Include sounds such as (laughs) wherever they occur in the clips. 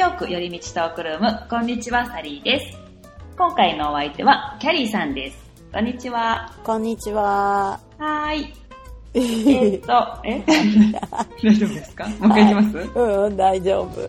ヨーク寄り道トークルーム、こんにちは、サリーです。今回のお相手は、キャリーさんです。こんにちは。こんにちは。はーい。(laughs) えーっと、え？(laughs) 大丈夫ですか？もう一回いきます、うん、大丈夫。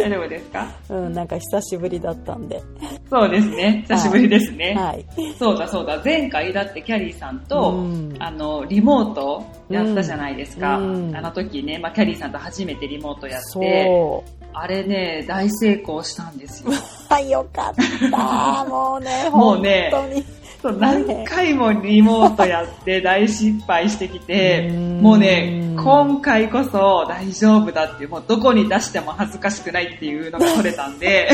大丈夫ですか？うん、なんか久しぶりだったんで。そうですね。久しぶりですね。はい。そうだそうだ。前回だってキャリーさんと、うんあの、リモートやったじゃないですか。うんあの時ね、まあ、キャリーさんと初めてリモートやって、そう。あれね、大成功したんですよ。はい、よかった。(laughs) もうね、もうね本当に。そう何回もリモートやって大失敗してきて、うんもうね、今回こそ大丈夫だっていう、もうどこに出しても恥ずかしくないっていうのが取れたんで、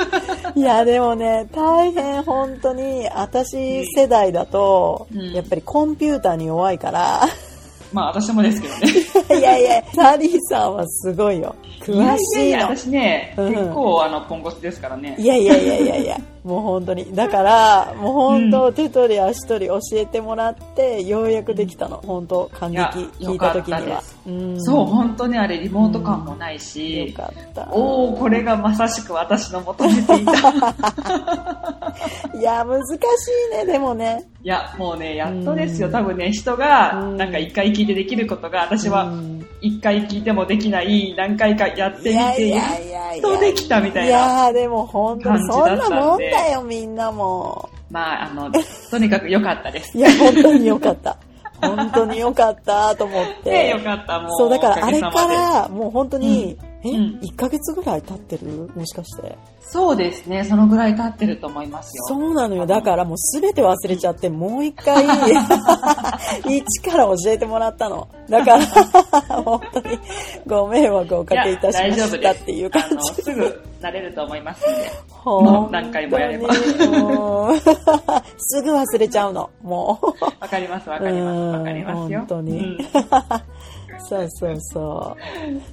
(laughs) いや、でもね、大変本当に、私世代だと、うんやっぱりコンピューターに弱いから、まあ私もですけどね。(laughs) いやいや、サリーさんはすごいよ。詳しいいやいやの。私ね、うん結構あの、ポンコツですからね。いやいやいやいやいや、もう本当に。だから、もう本当、手取り足取り教えてもらって、ようやくできたの。本当、感激聞いた時にはそう、本当ね、あれリモート感もないよし。おー、これがまさしく私の求めていた。(laughs) いや、難しいね、でもね。いや、もうね、やっとですよ。うん多分ね、人が、うんなんか一回聞いてできることが、私はうん一回聞いてもできない、何回かやってみて、いや。っとできたみたいな。いやーでも本当にそんなもんだよ、みんなも。まあ、あの、とにかく良かったです。いや、本当によかった。本当によかったと思って。(laughs) ね、よかった、もう。そう、だからあれから、もう本当に、え、うん1ヶ月ぐらい経ってる？もしかして。そうですね、そのぐらい経ってると思いますよ。そうなのよ。だからもうすべて忘れちゃって、もう一回、(laughs) 一から教えてもらったの。だから、(laughs) 本当にご迷惑をおかけいたしまいや大丈夫したっていう感じ。すぐ慣れると思いますんで。もう何回もやれば (laughs) すぐ忘れちゃうの。もう。わかります、わかります、わかりますよ。本当にうんそうそうそ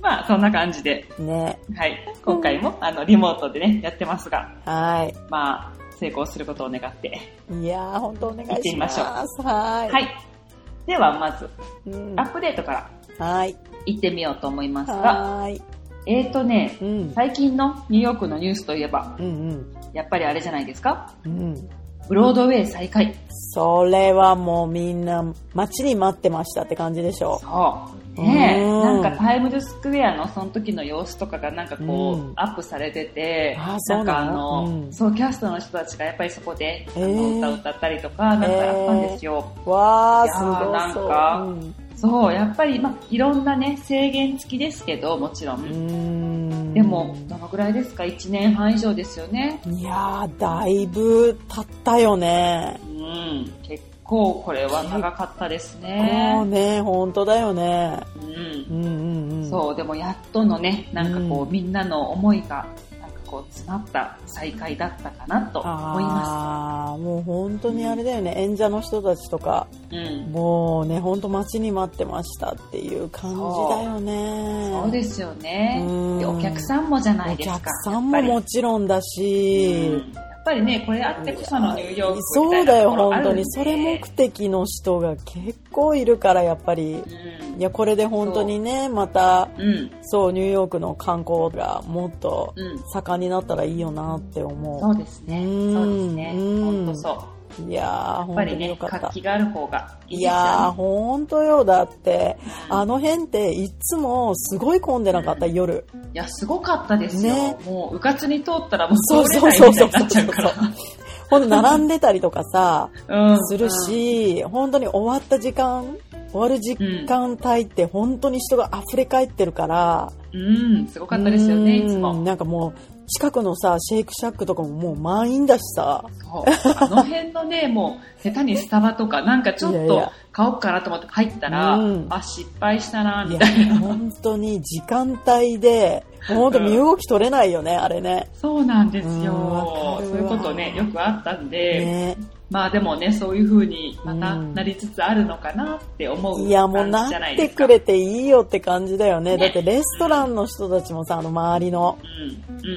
まあ、そんな感じで、う。ね。はい。今回も、あの、リモートでね、やってますが、はまあ、成功することを願って。い。いやー、本当お願い行ってみしま。ますしょうはい。はい。では、まず、うんアップデートからはい。行ってみようと思いますが、はい。えーとね、うん。最近のニューヨークのニュースといえば、うんやっぱりあれじゃないですか？うん。うん。ブロードウェイ再開。それはもうみんな待ちに待ってましたって感じでしょそう。ねえ、うんなんかタイムズスクエアのその時の様子とかがなんかこう、うんアップされてて、なんかあの、うんそう、キャストの人たちがやっぱりそこで、あえーの歌を歌ったりとか、なんかあったんですよ。う。わー、いやーすご。なんかうんそう、やっぱり、まあ、いろんなね、制限付きですけど、もちろん。うーんでも、どのぐらいですか ?1 年半以上ですよね。いやー、だいぶ経ったよね。うん。結構これは長かったですもうね。ね、本当だよね。うん。うんうんうん。そう、でもやっとのね、なんかこう、うんみんなの思いが、なんかこう、詰まった再会だったかなと思いまああ、もう本当にあれだよね。演者の人たちとか、す。うん。もうね、本当待ちに待ってましたっていう感じだよね。そうですよね。うんで、お客さんもじゃないおですか。客さんももちろんだしり、うんぱりね、これあってこそのニューヨークそうだよ、本当に。それ目的の人が結構いるから、やっぱり。うん。いや、これで本当にね、また、うん。そう、ニューヨークの観光がもっとうん。盛んになったらいいよなって思そうですね。うんそうですね。うん本当そう。う。いやー、やっぱ本当りね、によかった活。気がある方がいいね。やー、本当よ。だって、うんあの辺っていつもすごい混んでなかった、夜。いや、すごかったですよ。ねもう、うかつに通ったらもうそう通れそうそうそうないみたいになっちゃうから。ほんと並んでたりとかさ、うんする、し、本当に終わった時間、終わる時間帯って本当に人が溢れ返ってるから、うん、すごかったですよね、いつうんも。なんかもう、近くのさ、シェイクシャックとかももう満員だしさ。あの辺のね、(laughs) もう、下手にスタバとか、なんかちょっと買おうかなと思って入ったら、うんあ、失敗したな、みたいな。、本当に時間帯で、本当身動き取れないよね、あれね。そうなんですよ。そういうことね、よくあったんで、ねまあでもね、そういう風にまたうんなりつつあるのかなって思ういや、もう感なじじゃないですか。ってくれていいよって感じだよね。ねだってレストランの人たちもさ、あの周りの。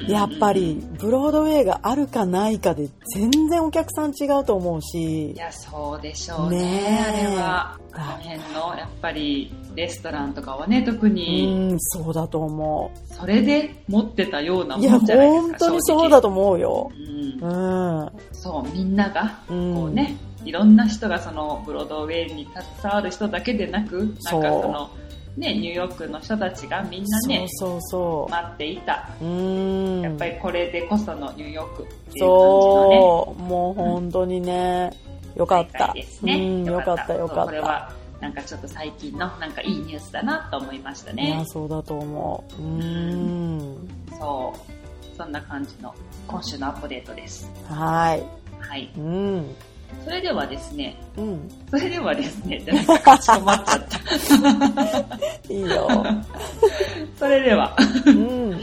やっぱり、ブロードウェイがあるかないかで全然お客さん違うと思うしい、や、そうでしょうね、ねえあれは。あの辺の、やっぱり、レストランとかはね、特うに、ん、そうだと思それで持ってたようなう。いや、もんじゃないですか。本当にそうだと思うよ。うんうん。そう、みんなが、うんこうね、いろんな人がそのブロードウェイに携わる人だけでなく、なんかその、ね、ニューヨークの人たちがみんなね、そうそうそ待っていた。う。うん。やっぱりこれでこそのニューヨークっていう感じのね、そう、もう本当にね、よかった。ですね。うん、よかったよかった。これは、なんかちょっと最近のなんかいいニュースだなと思いましたいねや、。そうだと思う。うん。そう。そんな感じの今週のアップデートです。はい。はい。うん。それではですね、うん。それではですね、じゃなんかかしこまっちゃった。(laughs) いいよ。それでは、うん。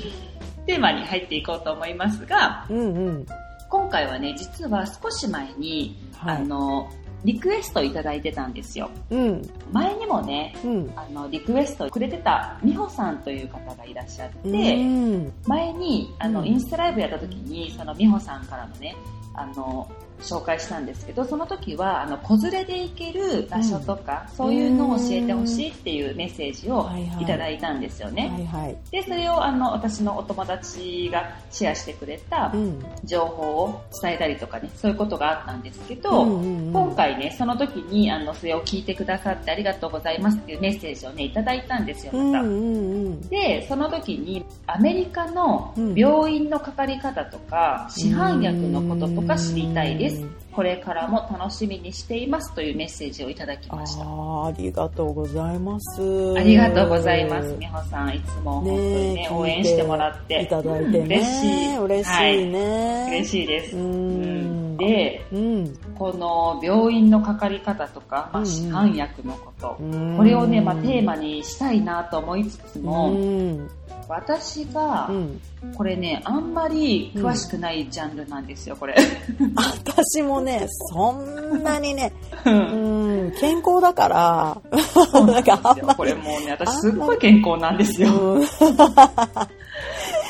テーマに入っていこうと思いますが、うんうん。今回はね、実は少し前に、はい。あの、リクエストいただいてたんですよ。うん。前にもね、うん。あの、リクエストくれてた美穂さんという方がいらっしゃって、うん。前に、あの、うんインスタライブやった時に、その美穂さんからのね、あの、紹介したんですけど、その時は、あの、子連れで行ける場所とか、そういうのを教えてほしいっていうメッセージをはいただいたんですよね。はいはい。で、それを、あの、私のお友達がシェアしてくれたうん。情報を伝えたりとかね、そういうことがあったんですけど、うんうんうん今回ね、その時に、あの、それを聞いてくださってありがとうございますっていうメッセージをね、いただいたんですよ、うんまた。うんうん。で、その時に、アメリカの病院のかかり方とか、市販薬のこととか知りたいです。これからも楽しみにしていますというメッセージをいただきました。ああ、ありがとうございます。ありがとうございます。美穂さん、いつも本当にね、ね応援してもらって。いただいてね。嬉しい。嬉しいはいね。嬉しいです。うんうんで、うん。この病院のかかり方とか、まあ、市販薬のこと、うんこれをね、まあ、テーマにしたいなと思いつつも、うん。私がう、ん。これね、あんまり詳しくないジャンルなんですよ、これ。私もね、そんなにね、ううんん、健康だから、なんかあんまこれもうね、私すっごい健康なんですよ。うん、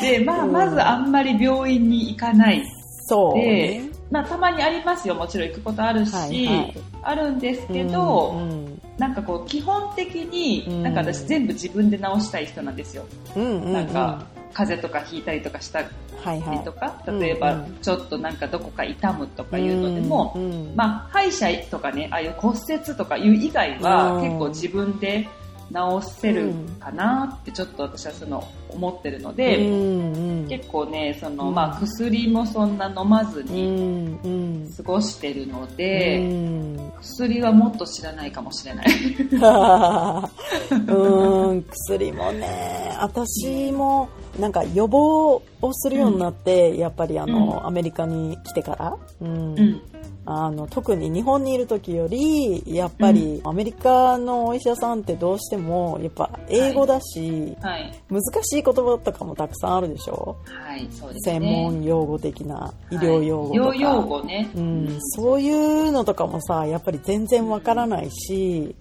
で、まあ、うんまずあんまり病院に行かない。そうでね。、まあ、たまにありますよ、もちろん行くことあるし、はいはいあるんですけど、うんなんかこう、基本的に、うん。なんか私全部自分で治したい人なんですよ。うんうんうん、なんか、風邪とかひいたりとかしたりはいはい。とか、うん例えばうんちょっとなんかどこか痛むとかいうのでも、うんうんまあ、歯医者とかね、ああいう骨折とかいう以外はうん。結構自分で治せるかなってちょっと私はその思ってるので、うんうん。結構ね、その、うん。まあ、薬もそんな飲まずうにんうん。過ごしてるのうで、ん。薬はもっと知らないかもしれない。(laughs) うん、薬もね、私もなんか予防をするようになって、やっぱりあの、うん。アメリカに来てから、うん。うん。あの特に日本にいる時よりやっぱりアメリカのお医者さんってどうしてもやっぱ英語だし、はい。難しい言葉とかもたくさんあるでしょ、はい、そうですね。専門用語的な医療用語とか、はい。用語ね。うん、そういうのとかもさやっぱり全然わからないし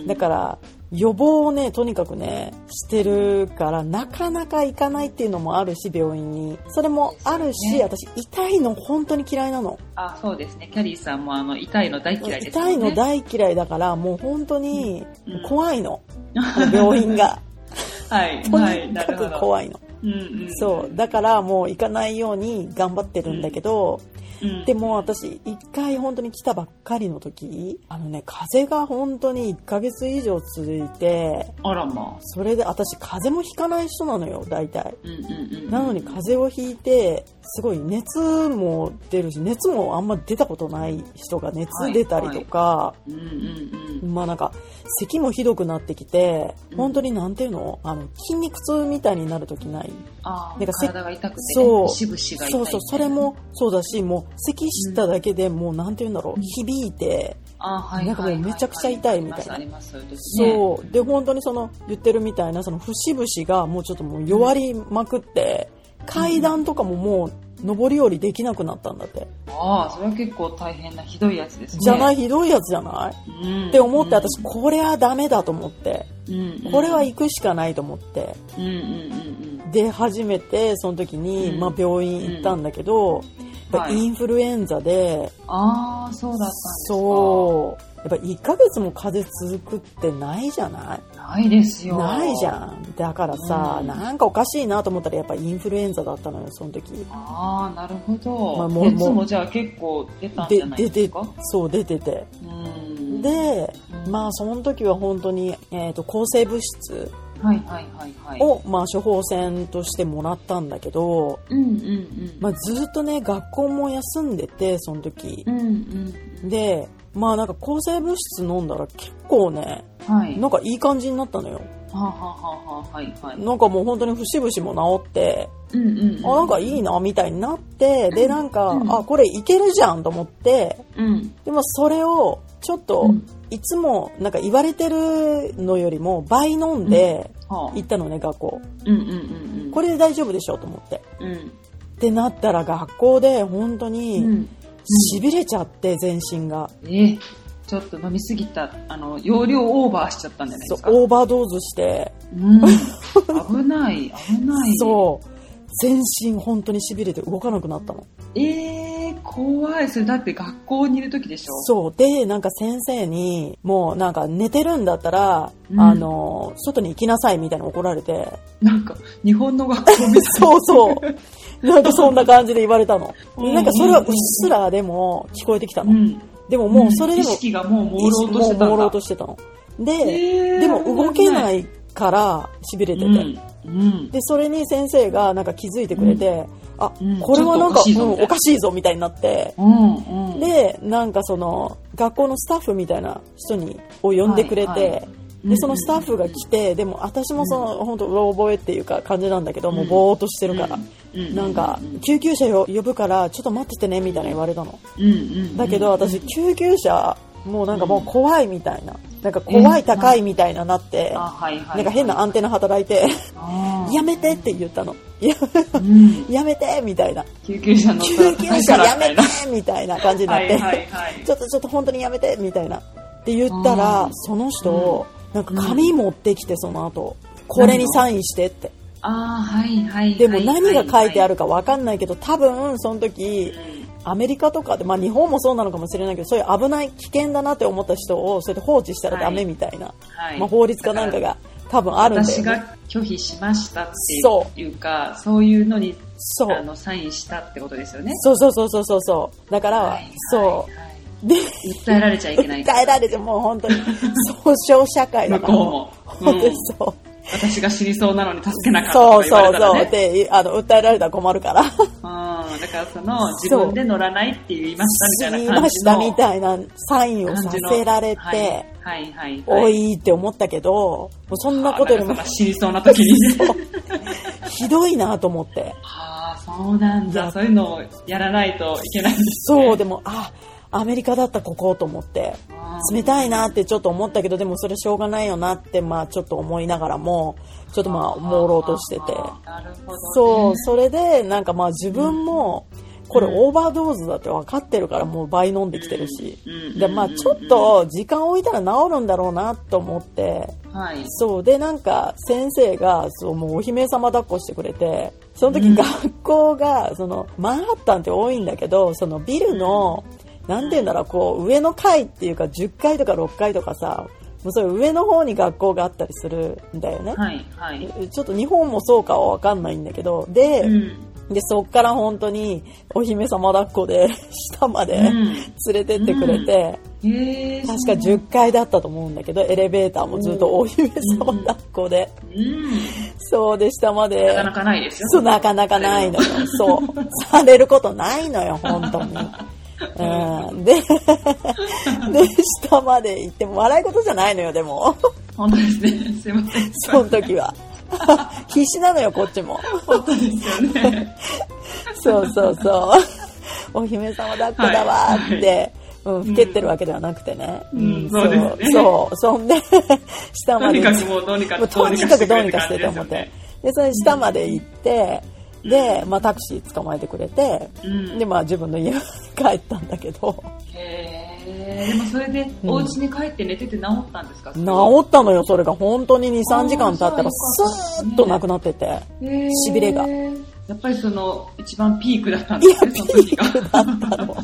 うん。だから予防をねとにかくねしてるからなかなか行かないっていうのもあるし病院に。それもあるし、ね。私痛いの本当に嫌いなの。あ、そうですね。キャリーさんもあの、痛いの大嫌いですね。痛いの大嫌いだからもう本当にうん。怖いの、(laughs) 病院が。はい、とはい、にか。く怖いの、うんうん、そうだからもう行かないように頑張ってるんだけど、うん、でも私一回本当に来たばっかりの時あのね風邪が本当に1ヶ月以上続いてあらまあ。それで私風邪もひかない人なのよ大体うんうんうん。なのに風邪をひいてすごい熱も出るし熱もあんま出たことない人が熱出たりとか。まあなんか咳もひどくなってきてうん。本当になんていうの？あの筋肉痛みたいになる時ない。ああ、なんかせ体が痛くて、ね、そう。そうそうそれもそうだしもう咳しただけでもうなんていうんだろう？響いてなんかもうめちゃくちゃ痛いみたいな。そう。で本当にその言ってるみたいなその節々がもうちょっともう弱りまくって階段とかももう上り下りできなくなったんだって。ああ、それは結構大変なひどいやつですね。。じゃないいひどいやつじゃない？うん、って思って私これはダメだと思って。うん、うん、これは行くしかないと思って。うんうんうんうん。で初めてその時に、うん。まあ、病院行ったんだけど、はい。インフルエンザでああ、そうだったんですか。そうっぱ1ヶ月も風邪続くってないじゃない？ないですよ。ないじゃん。だからさ、うんなんかおかしいなと思ったらやっぱインフルエンザだったのよ、その時。ああ、なるほど。まあもう熱もじゃあ結構出たんじでゃないですか？そう出てて。うん。で、うんまあその時は本当に、えー、と抗生物質はいはいはいはい。を、まあ、処方箋としてもらったんだけど、うんうんうん。まあ、ずっとね学校も休んでてその時うんうんうん。でまあなんか抗生物質飲んだら結構ねはい。なんかいい感じになったのよはあ、はあはあはあ、はいはい。なんかもう本当に節々も治ってうんうんうん。あなんかいいなみたいになってでなんか、うんあこれいけるじゃんと思ってうん。でもそれをちょっと、うんいつもなんか言われてるのよりも倍飲んではあ。行ったのね学校うんうんうんうん。これで大丈夫でしょうと思ってうん。ってなったら学校で本当にうん。しびれちゃって全身が、えちょっと飲みすぎた、あの、容量オーバーしちゃったんじゃないですか。そうオーバードーズして。うん。危ない、危ない。そう。全身本当にしびれて動かなくなったの。えー、怖い。それだって学校にいる時でしょ。そう。でなんか先生にもうなんか寝てるんだったら、うん。あの外に行きなさいみたいな怒られて。なんか、日本の学校みたい (laughs) そうそう (laughs) なんかそんな感じで言われたの。うん。なんかそれはうっすらでも聞こえてきたの、うん。でももうそれでも意識がもう朦朧としてたんだ。もう朦朧としてたの。で、えー。でも動けないからしびれてて、うん。うん。でそれに先生がなんか気づいてくれて、あうん。これはなんかおかしいぞみたいな。うんおかしいぞみたいになって。でなんかその学校のスタッフみたいな人にを呼んでくれて、はいはいでそのスタッフが来てでも私もその、本当うろ覚えっていうか感じなんだけど、もうぼーっとしてるから、うん、なんか救急車よ呼ぶからちょっと待っててねみたいな言われたの。だけど私救急車もうなんかもう怖いみたいな。なんか怖い高いみたいななって、なんか変なアンテナ働いて。やめてって言ったの。やめてみたいな。救急車乗ったら救急車やめてみたいな感じになって。ちょっとちょっと本当にやめてみたいな。って言ったら、うん。その人、なんか紙持ってきてその後、これにサインしてって。ああ、はいはい。でも何が書いてあるるかわかんないけど、多分その時、アメリカとかで、まあ日本もそうなのかもしれないけど、そういう危ない危険だなって思った人をそうやって放置したらダメみたいな、はいまあ法律かなんかが多分あるんだよね。私が拒否しましたってそいうか、そういうのにそうあのサインしたってことですよね。そうそうそうそうそうそう。だから、はいはいそう。はいで、訴えられちゃいけない。訴えられてもう本当に総称社会だから。向こうも本当にそう。私が死にそうなのに助けなかったそうとか言わそうそう。で、あの、訴えられたら困るから。うん、だからその自分で乗らないって言いましたみたい死にな感じのましたみたいなサインをさせられて、はいはいはい、おいって思ったけど、もうそんなことよりも死にそうな時に。ひどいなと思って。はあ、そうなんだ。そういうのをやらないといけないんですね。そう、でも、あ、アメリカだったここと思って。冷たいなってちょっと思ったけど、でもそれしょうがないよなって、まあちょっと思いながらも、ちょっとまあ朦朧としてて。そう、それで、なんかまあ自分も、これオーバードーズだって分かってるからもう倍飲んできてるし。うんで、まあちょっと時間置いたら治るんだろうなと思って、はい。そう、でなんか先生が、そう、もうお姫様抱っこしてくれて、その時うん学校が、その、マンハッタンって多いんだけど、そのビルの、なんて言うんだろう、こう、上の階っていうか10階とか6階とかさ、もうそういう上の方に学校があったりするんだよね。はい。はい。ちょっと日本もそうかはわかんないんだけど、で、うん。で、そっから本当にお姫様抱っこで (laughs) 下までうん連れてってくれて、へえ。確か10階だったと思うんだけど、エレベーターもずっとお姫様抱っこで、うん。そうで下まで、なかなかないですよ。そう、なかなかないのよ。そう。(laughs) されることないのよ、本当に。うん、で、(laughs) で、下まで行っても笑い事じゃないのよ、でも。本当ですね。すいません。その時は。(laughs) 必死なのよ、こっちも。本当ですよね。(laughs) そうそうそう。お姫様抱っこだわーって、うん、ふけってるわけではなくてね。うんそうそう、そんで、下までとにかくもうどうにかとにかくどうにかしてと思って。で、それ下まで行って、で、まあタクシー捕まえてくれて、うん。で、まあ自分の家に帰ったんだけど、へえ。でもそれで、お家に帰って寝てて治ったんですか？治ったのよ、それが。本当に2、3時間経ったら、スーッとなくなってて。しびれがやっぱりその、一番ピークだったんですね、その時が。だったの。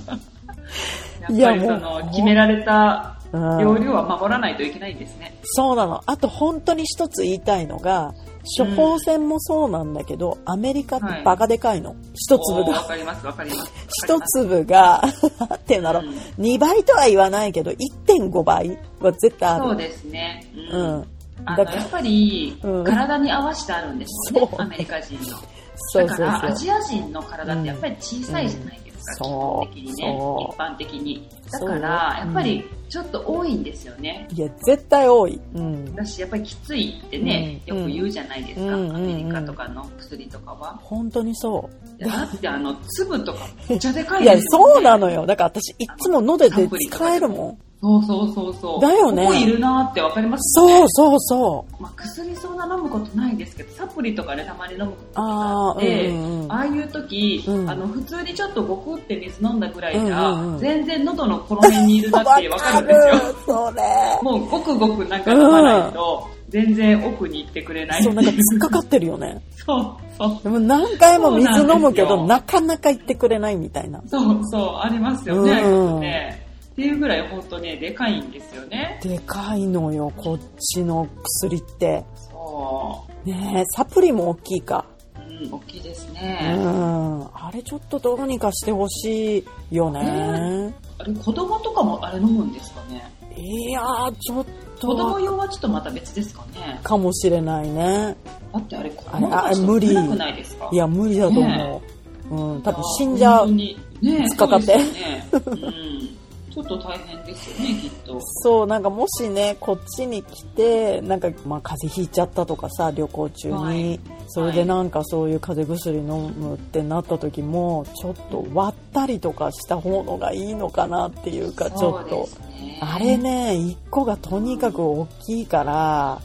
(laughs) やっぱりその、決められたうん容量は守らないといけないんですね。そうなの。あと本当に一つ言いたいのが、処方箋もそうなんだけど、アメリカってバカでかいの。一粒おーわが。かりますわかります。(laughs) 一粒が、(laughs) なんていうんだろう、うん2倍とは言わないけど、1.5倍は絶対ある。そうですね。ううん。だからやっぱり、うん体に合わせてあるんですよね、そうアメリカ人の。そうそうだから、アそう。ジア人の体ってやっぱり小さいじゃないですか、うん基本的にね一般的に。だから、やっぱりちょっと多いんですよね。いや、絶対多い。うん。だし、やっぱりきついってね、うんよく言うじゃないですか、うんアメリカとかの薬とかは。本当にそう。いやだってあの、粒とか (laughs) めっちゃでかいいやです、よ、ね。そうなのよ。だから私、いつも喉で使えるもん。そうそうそうそう。だよねここいるなってわかりますそうそうそう。まあ、薬そんな飲むことないですけど、サプリとかね、たまに飲むことがああ、あって、うんうんうん。ああいう時、うんあの、普通にちょっとごくって水飲んだぐらいじゃ、うんうんうん全然喉のこの辺にいるなってわかるんですよ。それ。もうごくごくなんか飲まないと、全然奥に行ってくれないそう、いなんか突っかかってるよね。そう、そう。でも何回も水飲むけど、ななかなか言ってくれないみたいな。そうそう、ありますよね、ううんね。っていうぐらい本当ね、でかいんですよね。でかいのよ、こっちの薬って。そねえ、サプリも大きいか。う。うん、大きいですうね。ん。あれちょっとどうにかしてほしいよね。あれ、子供とかもあれ飲むんですかねいやー、ちょっ子供と、用はちょっとまた別ですかねかもしれないね。だってあれ、子あれ供たちとあれ無理少ないですか？いや、無理だと思う。うん、多分死んじゃう。ね突っかかってねうん。ちょっと大変ですよね、きっと。そう、なんかもしね、こっちに来て、なんか、まあ、風邪ひいちゃったとかさ、旅行中に、はい。それでなんかそういう風邪薬飲むってなった時も、ちょっと割ったりとかした方のがいいのかなっていうか、ちょっと。ね。あれね、一個がとにかく大きいから、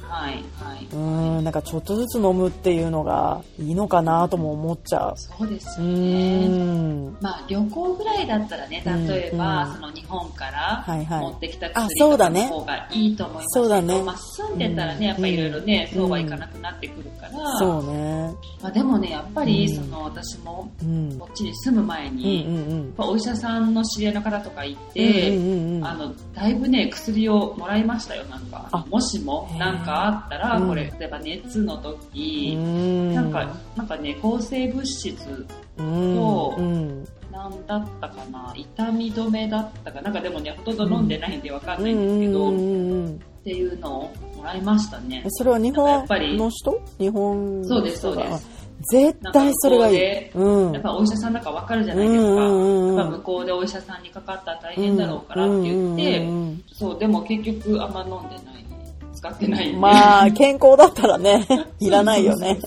はい、はい。うーん、なんかちょっとずつ飲むっていうのがいいのかなとも思っちゃそうですね。まあ旅行ぐらいだったらね、例えば、うんその日本から持ってきたあ薬とかの方がいいと思いますけど、あ住んでたらね、やっぱりいろいろね、そうはいかなくなってくるから、そうね。まあでもね、やっぱりうん。その私もうん。こっちに住む前うんに、うんうん。やっぱお医者さんの知り合いの方とか行っうんて、うんうんうん。あの、だいぶね、薬をもらいましたよ、なんか。あ。もしもへー。なんかあったら、うん。これ、例えば熱の時、うん。なんか、なんかね、抗生物質うんとうん。なんだったかな痛み止めだったかなんかでもねほとんど飲んでないんでわかんないんですけど、うん。うんっていうのをもらいましたね。それは日本っぱりの人？日本そうですそうでがす絶対それがいい。うん。やっぱお医者さんだからわかるじゃないですか、向こうでお医者さんにかかったら大変だろうからって言って、そうでも結局あんま飲んでない使ってないまあ、健康だったらね、(laughs) いらないよね。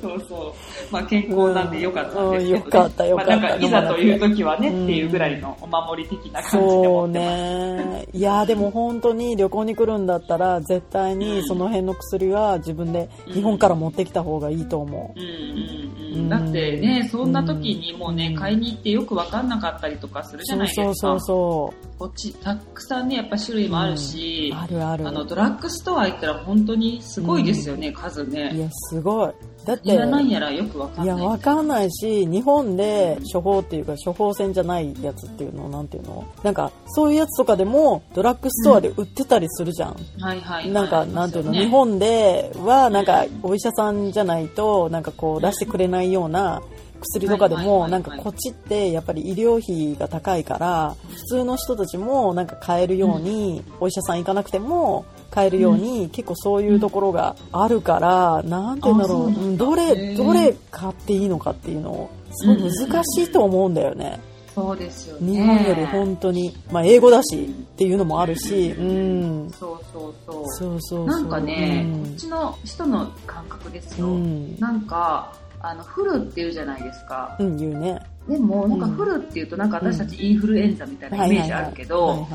そうそう。まあ健康なんでよかったんですけど、ねうんよかったよかったまあなんかいざという時はねうんっていうぐらいのお守り的な感じでそう。ね。いや、でも本当に旅行に来るんだったら、絶対にその辺の薬は自分で日本から持ってきた方がいいと思うんうんううんん、だってね、そんな時にもうね、うん買いに行ってよくわかんなかったりとかするう。じゃないですか。そうそうそうこっち、たくさんね、やっぱ種類もあるし。あるある。あの、ドラッグストア行ったら本当にすごいですよね、数いね。や、すごい。だって、いらないやらよくわかんい。や、ない。わかんないし、日本で処方っていうか、処方箋じゃないやつっていうの、なんていうの？なんか、そういうやつとかでも、ドラッグストアで売ってたりするじゃん。はいはいはい。なんか、なんていうの、日本では、なんか、お医者さんじゃないと、なんかこう、出してくれないような薬とかでも、ないんかこっちって、やっぱり医療費が高いから、普通の人たちも、なんか買えるように、お医者さん行かなくても、買えるように、結構そういうところがあるから、なんていうんだろう、うどれ、どれ買っていいのかっていうのを、すごい難しいと思うんだよね。そうですよね。日本より本当に、まあ英語だしっていうのもあるし、うん。そうそうそう。そうそうそう。なんかね、うんこっちの人の感覚ですよ。うんなんか、あの、フルって言うじゃないですか。うん、言うね。でも、なんかうんフルって言うと、なんか私たちインフルエンザみたいなイメージあるけど、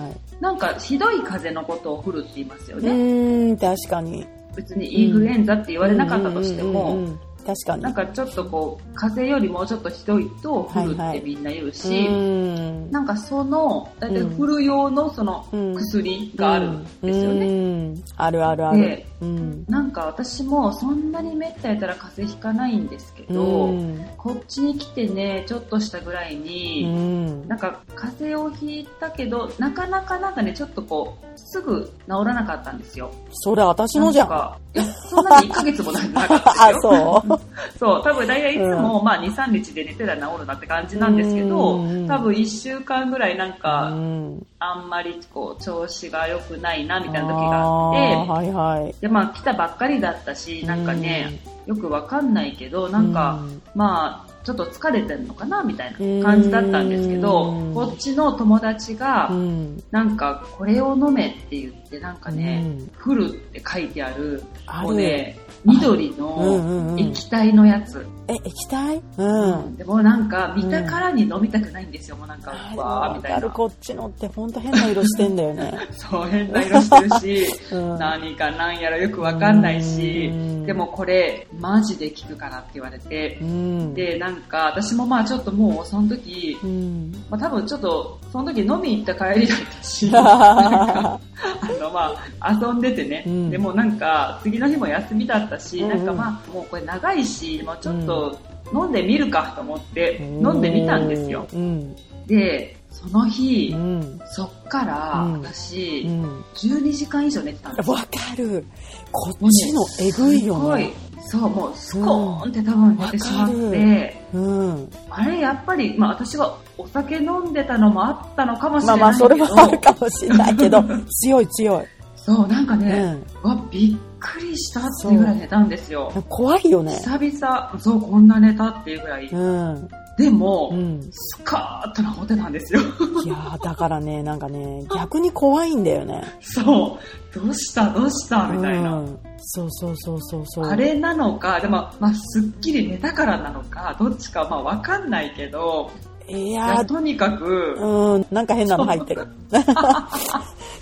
なんかひどい風邪のことをフルって言いますようね。ーん、確かに。別にインフルエンザって言われなかったとしても、確かに。なんかちょっとこう、風邪よりもうちょっとひどいとフルはいはいってみんな言ううし、んなんかその、だいたいフル用のそのうん薬があるんですよね。うんあるあるある。で、うん。なんか私もそんなにめったやったら風邪ひかないんですけど、うん。こっちに来てね、ちょっとしたぐらいうに、ん。なんか風邪をひいたけど、なかなかなんかね、ちょっとこう、すぐ治らなかったんですよ。それ私のじゃん。なんかいや、そんなに1ヶ月もなかったあで、すよ。(laughs) そう。(laughs) そう、多分大体いつも、まあ2、3日で寝てたら治るなって感じなんですけどうん、多分1週間ぐらいなんうか、ん。あんまりこう、調子が良くないなみたいな時あがあって、ーはいはい。で、まあ来たばっかりだったし、なんかね、よくわかんないけど、なんか、まあ、ちょっと疲れてるのかなみたいな感じだったんですけどうん、こっちの友達がう、ん。なんか、これを飲めって言って、なんかね、うん。フルって書いてある、ある。こうね、緑うんうんうんの液体のやつ。え、液体？うん。でもなんか、見たからに飲みたくないんですよ。もうなんか、うわーみたいな。あるこっちのってほんと変な色してんだよね。(laughs) そう、変な色してるし、(laughs) うん何かなんやらよくわかんないしうん、でもこれ、マジで効くからって言われてう、ん。で、なんか、私もまあちょっともう、その時、うん。まあ多分ちょっと、その時飲み行った帰りだったし、(laughs) のまあ遊んでてね、うんでもなんか次の日も休みだったし、うんうんなんかまあもうこれ長いし、もうちょっと飲んでみるかと思って飲んでみたんですよ。うん。で、その日、うん。そっからうん私、うん。12時間以上寝てたんですよ。わかる。こっちのえぐいよね。そう、もうスコーンって多分寝てしまって、うん。あれやっぱり、まあ私はお酒飲んでたのもあったのかもしまあれないけど、まあ、それはあるかもしれないけど、(laughs) 強い強い。そう、なんかうね、ん。わ、びっくりしたっていうぐらい寝たんですよ。怖いよね。久々、そう、こんな寝たっていうぐらい。うん。でも、うん。スカーッと治ってたんですよ。いやーだからね、なんかね、逆に怖いんだよね。そう、どうした？どうした？みたいな。うん。そうそうそうそうそう。あれなのか、でも、まあ、すっきり寝たからなのか、どっちか、まあ、わかんないけど、いいやとにかく、うん、なんか変なの入ってる。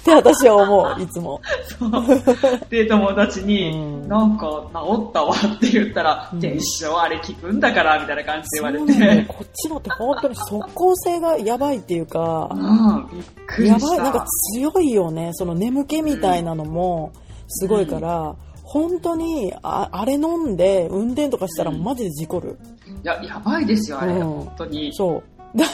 って私は思う、いつも。そう。で、友達に、うんなんか治ったわって言ったら、うんじゃあ一生あれ効くんだから、みたいな感じで言われて。こっちのって本当に即効性がやばいっていうか、うん、びっくりした。やばい、なんか強いよね。その眠気みたいなのもすごいから、本当にああれ飲んで運転とかしたらうんマジで事故る。いや、やばいですよ、あれ、うん本当に。そう。なん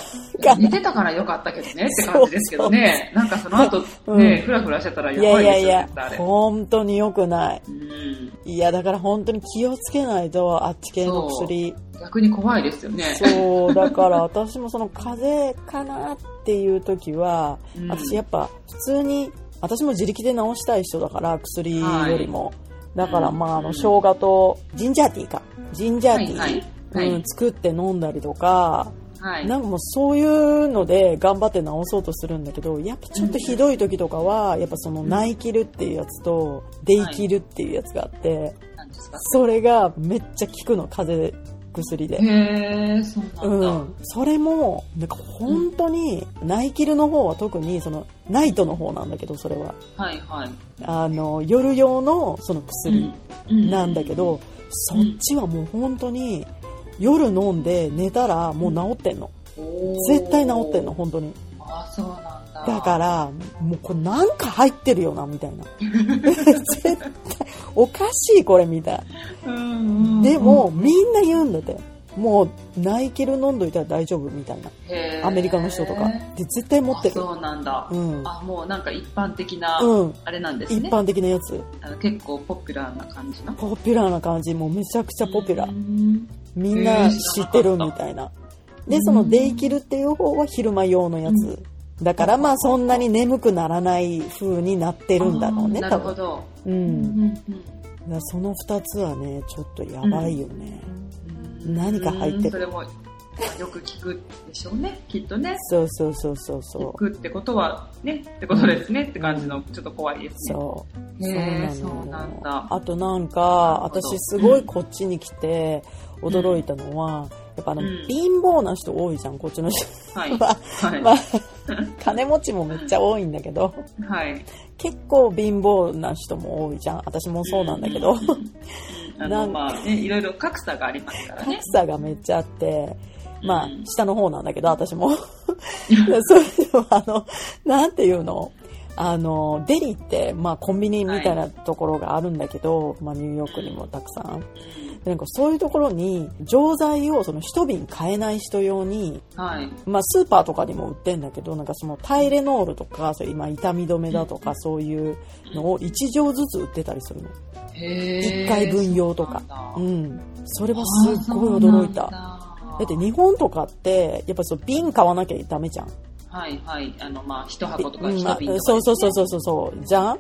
か寝てたからよかったけどねって感じですけどね。なんかその後、うんね、ふらふらしてたらいやばいですよ、やいやいや絶対あ、れ。本当に良くない。うんいや、だから本当に気をつけないと、あっち系の薬。逆に怖いですよね。そう、だから私もその風邪かなっていう時は、うん私やっぱ普通に、私も自力で治したい人だから、薬よりも。だからうんまあ、あの、うん生姜と、ジンジャーティーか。ジンジャーティー、はいはいはいうん、作って飲んだりとか、はい。なんかもうそういうので頑張って治そうとするんだけど、やっぱちょっとひどい時とかは、やっぱその内キルっていうやつと、デイキルっていうやつがあって、なんですか？それがめっちゃ効くの、風邪薬で。へー、そうなんだ。うん、それもなんか本当にナイキルの方は特にそのナイトの方なんだけどそれは。はいはい。あの夜用のその薬うん。なんだけど、そっちはもう本当に夜飲んで寝たらもう治ってんの、絶対治ってんの。本当に。あ、そうなんだ。だからもうこれなんか入ってるよなみたいな。(laughs) 絶対おかしいこれみたいうんうんうん、でもみんな言うんだってもうナイキル飲んどいたら大丈夫みたいな。アメリカの人とか。で絶対持ってる。あそうなんだ。うん。あ、もうなんか一般的な、うん。あれなんですね。一般的なやつ。あの結構ポピュラーな感じの。ポピュラーな感じ。もうめちゃくちゃポピュラー。うん。みんな知ってるみたいな。でその DayQuil っていう方は昼間用のやつ。だからまあそんなに眠くならない風になってるんだろうね多分るほど。ううんんだからその2つはねちょっとやばいよね、うん何か入ってる。それもよく聞くでしょうね、きっとね。そうそうそうそう聞そくってことはね、ってことですね。って感じの、ちょっと怖いですね。うそう。へーそうなんだ。あとなんか私すごいこっちに来て驚いたのは、やっぱあの、うん。貧乏な人多いじゃんこっちの人。はい。(laughs) ははい。まあ、金持ちもめっちゃ多いんだけど、はい。結構貧乏な人も多いじゃん。私もそうなんだけど、あの、なんまあね、いろいろ格差がありますからね。格差がめっちゃあって、まあうん、下の方なんだけど、私も。(laughs) それでも、あの、なんていうの？あの、デリって、まあコンビニみたいなところがあるんだけど、まあニューヨークにもたくさん。でなんかそういうところに錠剤をその一瓶買えない人用に、はい。まあスーパーとかにも売ってんだけど、なんかそのタイレノールとか、そういう今痛み止めだとかそういうのを1錠ずつ売ってたりするの。へ1回分用とか。そうん。それはすっごい驚いた。だだって日本とかって、やっぱそう瓶買わなきゃダメじゃん。はいはい。あの、まあ、一箱とかうんまあ一瓶とか、そうそうそうそうそうそう。じゃん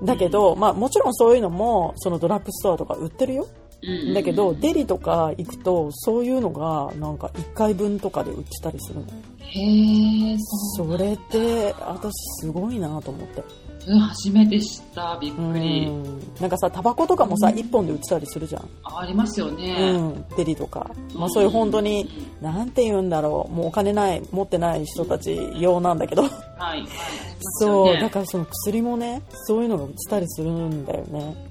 うん。だけど、まあもちろんそういうのも、そのドラッグストアとか売ってるよ。うん、だけど、デリとか行くと、そういうのが、なんか1回分とかで売ってたりするの。へえ、それって、私すごいなと思って。うん初めて知った。びっうくり。ん。なんかさ、タバコとかもさ、うん1本で売ってたりするじゃん。あありますよね。うん。デリとか。まあそういう本当に、なんて言うんだろう。もうお金ない、持ってない人たち用なんだけど。はい、はい。そう。だかからその薬もね、そういうのが売ってたりするんだよね。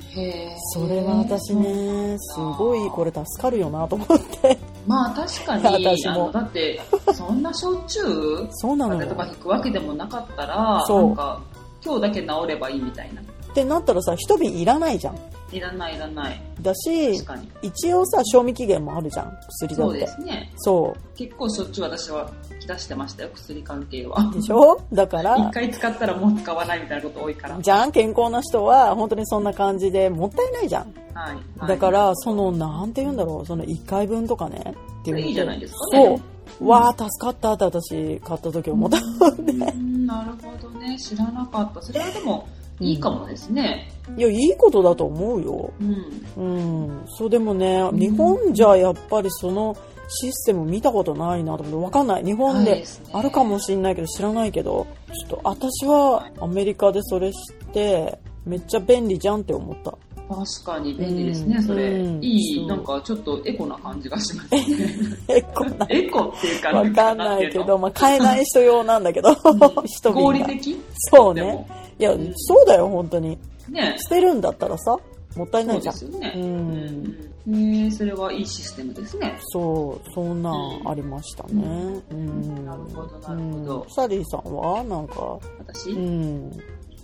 それは私ね、すごいこれ助かるよなと思って。まあ確かに、(laughs) 私もだって、そんな焼酎 (laughs) そうなのよ風邪とか。引くわけでもなかったら、そうなんか、今日だけ治ればいいみたいな。ってなったらさ、一瓶いらないじゃん。いらないいらない。だし。一応さ、賞味期限もあるじゃん。薬だそうって。ですね。そう。結構しょっちゅう私は来だしてましたよ、薬関係は。でしょ？だから一、回使ったらもう使わないみたいなこと多いから。じゃん健康な人は、本当にそんな感じで、もったいないじゃん。はい。はいだから、その、なんて言うんだろう、その1回分とかね。っていうのでいいじゃないですかねそう。わあ、助かったって私、買った時思った。うんなるほどね。知らなかった。それはでも、いいかもですね。いや、いいことだと思うよ。うん。うん。そうでもね、日本じゃやっぱりそのシステム見たことないなと思って、わかんない。日本であるかもしんないけど知らないけど、ちょっと私はアメリカでそれ知って、めっちゃ便利じゃんって思った。確かに便利ですね、うんそれ。うんいい、なんかちょっとエコな感じがしますね。え、こんな。エコっていうか、わかんないけど、まあ、買えない人用なんだけど、人合理が。的？そうね。いやん、そうだよ、本当に。ね捨てるんだったらさ、もったいないじゃんそうです。よね。うんうんねそれはいいシステムですね。そう、そんなんありましたね。うん。なるほど、なるほどうん。サリーさんは？なんか、私、うん。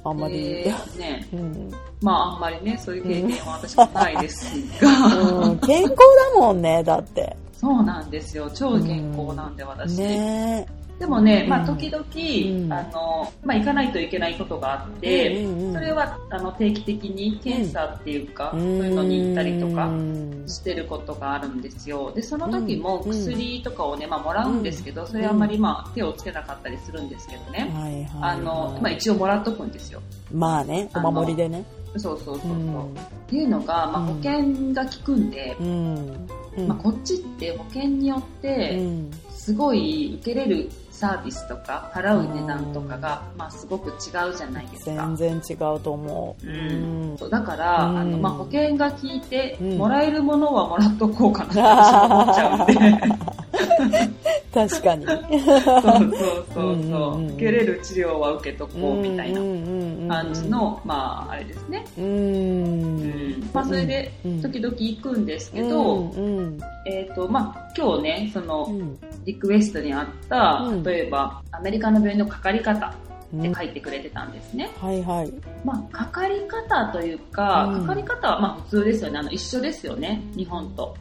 あんまり、えーね、うん。まああんまりね、そういう経験は私もないですが、うん健康だもんね、だって。そうなんですよ。超健康なんで、私。ねでもね、まあ、うん時々、んあの、まあ、行かないといけないことがあって、うんうんうんそれは、あの、定期的に検査っていうか、うそういうのに行ったりとかう、んしてることがあるんですよ。で、その時もうん薬とかをね、まあ、もらうんですけど、それあんまりまあ、手をつけなかったりするんですけどね。はいはい。あの、まあ、一応もらっとくんですよ。まあね、お守りでね。そうそうそうそう。うんっていうのが、まあ、うん保険が効くんで、うん。うんまあ、こっちって保険によって、うんすごい受けれるサービスとか払う値段とかが、まあ、すごく違うじゃないですか。全。然違うと思う。うん。そうだから、うん。あのまあ、保険が効いて、うん。もらえるものはもらっとこうかなって思っちゃうんで。(laughs) 確かに。そうそうそうそう、受けれる治療は受けとこうみたいなな感じ。の、まああれですね、う。うん。んまあ、それでうん。時々行くんですけど、うん。えっ、とまあ今日ねそのうん。リクエストにあった、うん例えばアメリカの病院のかかり方うんって書いてくれてたんですね。はいはい。まあ、かかり方というか、うんかかり方はまあ普通ですよね。あの、一緒ですよね。日本と。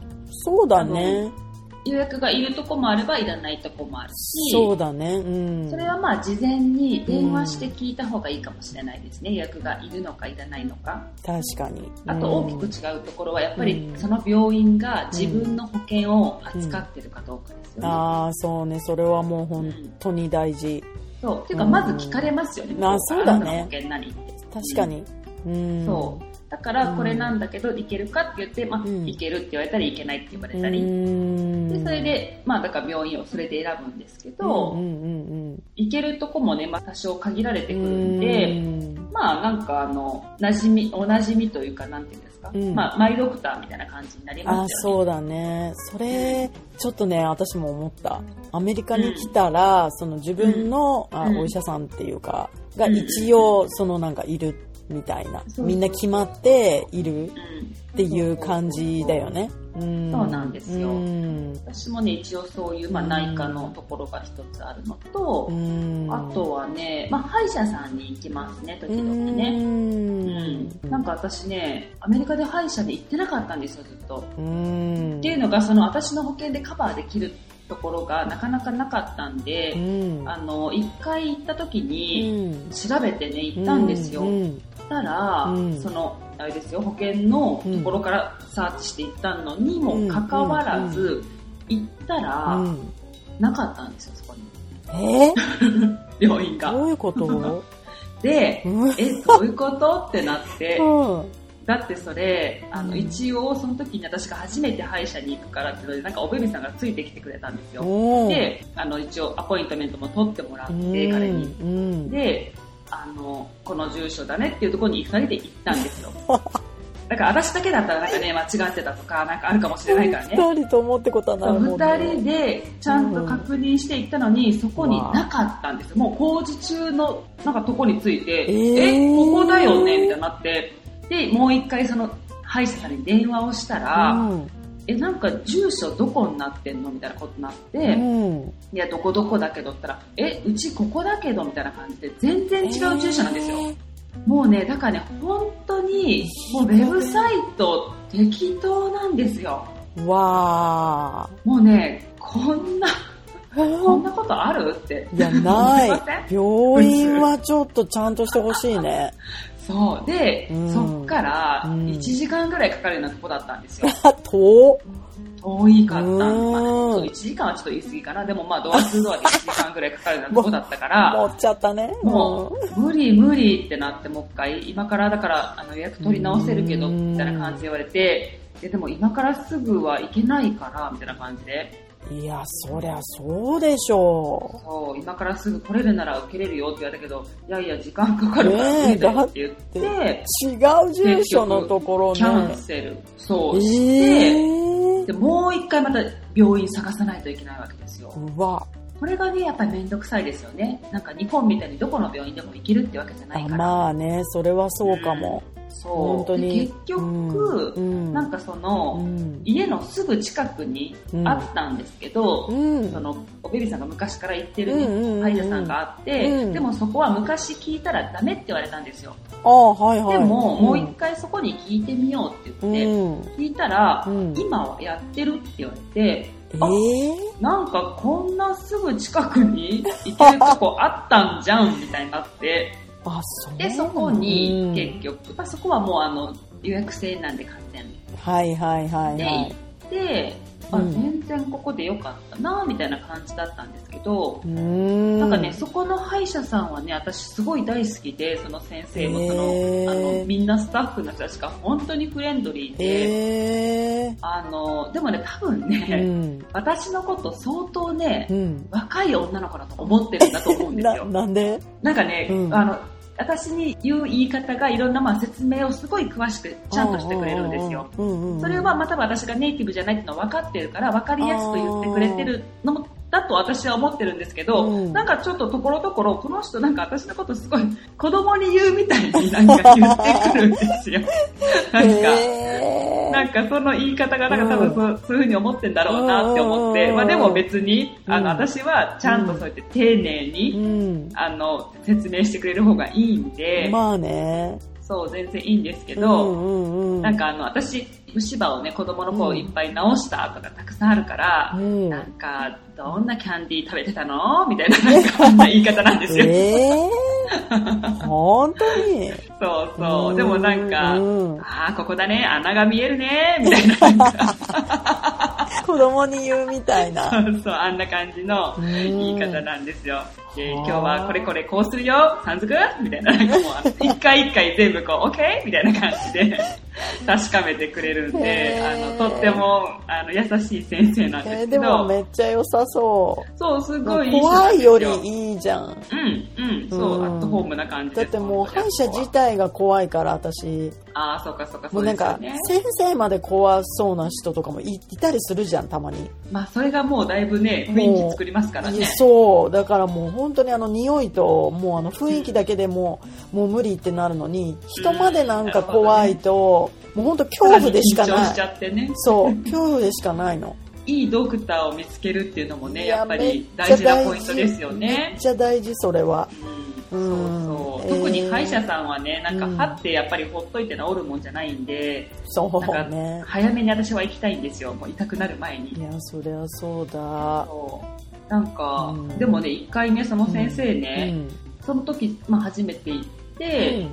そうだね。予約がいるとこもあればいらないとこもあるし、そうだね。うん。それはまあ事前に電話して聞いた方がいいかもしれないですね。予約がいるのかいらないのか。確かに。あと大きく違うところはやっぱりうんその病院が自分の保険を扱ってるかどうかですよね。ああ、そうね。それはもう本当に大事。そう。っていうかまず聞かれますよね。あそうだね保険何って。確かに。うん。そう。だからこれなんだけど、いけるかって言って、まあ、うんいけるって言われたりいけないって言われたうり。ん。で、それで、まあ、だから病院をそれで選ぶんですけど、うんうん行けるとこもね、まあ、多少限られてくるうん。んで、うんまあ、なんかあの、馴染み、お馴染みというか、なんていうんですか、うんまあ、マイドクターみたいな感じになりあますよね。そうだね。それ、ちょっとね、私も思った。アメリカに来たら、その自分の、あうんお医者さんっていうか、がうん一応、そのなんかいるみたいな。みんな決まっているうん。っていう感じだよね。ううん。そうなんですよ。うん。私もね、一応そういう、まあ、内科のところが一つあるのと、うん。あとはね、まあ、歯医者さんに行きますね、時々ね。うん、なんか私ね、アメリカで歯医者で行ってなかったんですよ、ずっと。うん。っていうのが、その私の保険でカバーできるところがなかなかなかったんで、うん。あの、一回行った時に、うん。調べてね、行ったんですよ。うんしたら、うん。その、あれですよ、保険のところからサーチして行ったのにもかかわらず、行ったら、うん。なかったんですよ、そこに。え (laughs) 病院が。どういうこと？(laughs) で、うん。え、どういうこと？ってなって、うん。だってそれ、あの、うん。一応その時に私が初めて歯医者に行くからってので、なんかおべびさんがついてきてくれたんですよ。うんで、あの、一応アポイントメントも取ってもらって、うん。彼に。うん。で、あの、この住所だねっていうところに二人で行ったんですよ。(laughs) だから私だけだったらなんかね、間違ってたとか、なんかあるかもしれないからね。二人と思ってことはないもんね二人でちゃんと確認していったのに、そこになかったんですよ。もう工事中のなんかとこについて、えーえ、ここだよねみたいになって、で、もう一回その歯医者さんに電話をしたら、うんえ、なんか住所どこになってんのみたいなことになって、うん。いや、どこどこだけどって言ったら、え、うちここだけどみたいな感じで、全然違う住所なんですよ。もうね、だからね、本当に、もうウェブサイト適当なんですよ。えー。わもうね、こんな、こんーなことあるって。いやない。病院はちょっとちゃんとしてほしいね (laughs) そう。で、うんそっからうん1時間ぐらいかかるようなとこだったんですよ。あ (laughs) 遠遠いかった。うんまあそう1時間はちょっと言い過ぎかな。でもまあドアツードアで1時間ぐらいかかるようなとこだったから、持っちゃったねもう、無理無理ってなって、もう一回、今からだから、あの予約取り直せるけど、うんみたいな感じで言われて、ででも今からすぐは行けないから、みたいな感じで、いやそりゃそうでしょそう、今からすぐ来れるなら受けれるよって言われたけど、いやいや、時間かかるからねだよって言って、う違う住所のところねキャンセル、そうして、えーで、もう一回また病院探さないといけないわけですよ。うわこれがね、やっぱりめんどくさいですよね。なんか日本みたいにどこの病院でも行けるってわけじゃないあから。まあねそれはそうかもそう。本当に。で結局、うんなんかその、うん。家のすぐ近くにあったんですけど、うん。そのおベビーさんが昔から行ってる歯医者さんがあって、うん。でもそこは昔聞いたらダメって言われたんですよ。はいはい。でも、もう一一回そこに聞いてみようってう言って、ん。聞いたら、うん。今はやってるって言われて、えあーなんかこんなすぐ近くに行けるとこあったんじゃんみたいになって、あそう。で、そこに結局、まあ、そこはもうあの予約制なんで完全に。はいはいはいで、はい。行って、あうん。全然ここでよかったなみたいな感じだったんですけど、うーん。なんかね、そこの歯医者さんはね、私すごい大好きで、その先生もその、あの、みんなスタッフの人たちが本当にフレンドリーで、あの、でもね、多分ね、うん。私のこと相当ね、うん。若い女の子だと思ってるんだと思うんです (laughs) なよ。なんで？なんかね、うん。あの、私に言う言い方がいろんなまあ説明をすごい詳しくちゃんとしてくれるんですよ。それはまあ多分私がネイティブじゃないっていうのは分かってるから分かりやすく言ってくれてるのもだと私は思ってるんですけど、うんなんかちょっとところどころこの人なんか私のことすごい子供に言うみたいになんか言ってくるんですよ。なんか。へーなんかその言い方がなんか多分そう,、そういうふうに思ってんだろうなって思って、うん。まあでも別に、あの、うん。私はちゃんとそうやって丁寧に、うん。あの、説明してくれる方がいいんで、まあねそう、全然いいんですけうど、んうんうん。なんかあの、私、虫歯をね、子供の頃いっぱい直したとかたくさんあるから、うん。なんか、どんなキャンディー食べてたの？みたいな、なんか、こんな言い方なんですよ。えー、本当に？そうそう。でもなんか、うんああ、ここだね、穴が見えるね、みたいな、子供に言うみたいな。そうそう、あんな感じの言い方なんですよ。で、今日はこれこれこうするよ、さんずく？みたいな、なんかもう、一回一回全部こう、オッケー？みたいな感じで (laughs) 確かめてくれるんで、あの、とっても、あの、優しい先生なんでえーすけど、でもめっちゃ良さそう。そう、すごいいい怖いよ。よりいいじゃん。うん、うん、そう、うん。アットホームな感じ。だってもう歯医者自体が怖いから私ああ、そうかそうか、もなんか。先生まで怖そうな人とかもいいたりするじゃんたまにまあ、それがもうだいぶね、雰囲気作りますからね。そうだからもう本当にあの匂いともうあの雰囲気だけでもうもう無理ってなるのに人までなんか怖いと、もう本当恐怖でしかない (laughs) ゃってね。そう恐怖でしかないのいいドクターを見つけるっていうのもね、いややっぱり大事なポイントですよめねっ。ちゃ大事それは。うん。うんそうそう。えー特に歯医者さんはね、なんかうん。歯ってやっぱりほっといて治るもんじゃないんで、そうなんかね早めに私は行きたいんですよ。もう痛くなる前に。い。やそりゃそうだ。そう。なんか、うん。でもね、一回ね、その先生うね、ん。その時、まあ初めて行って、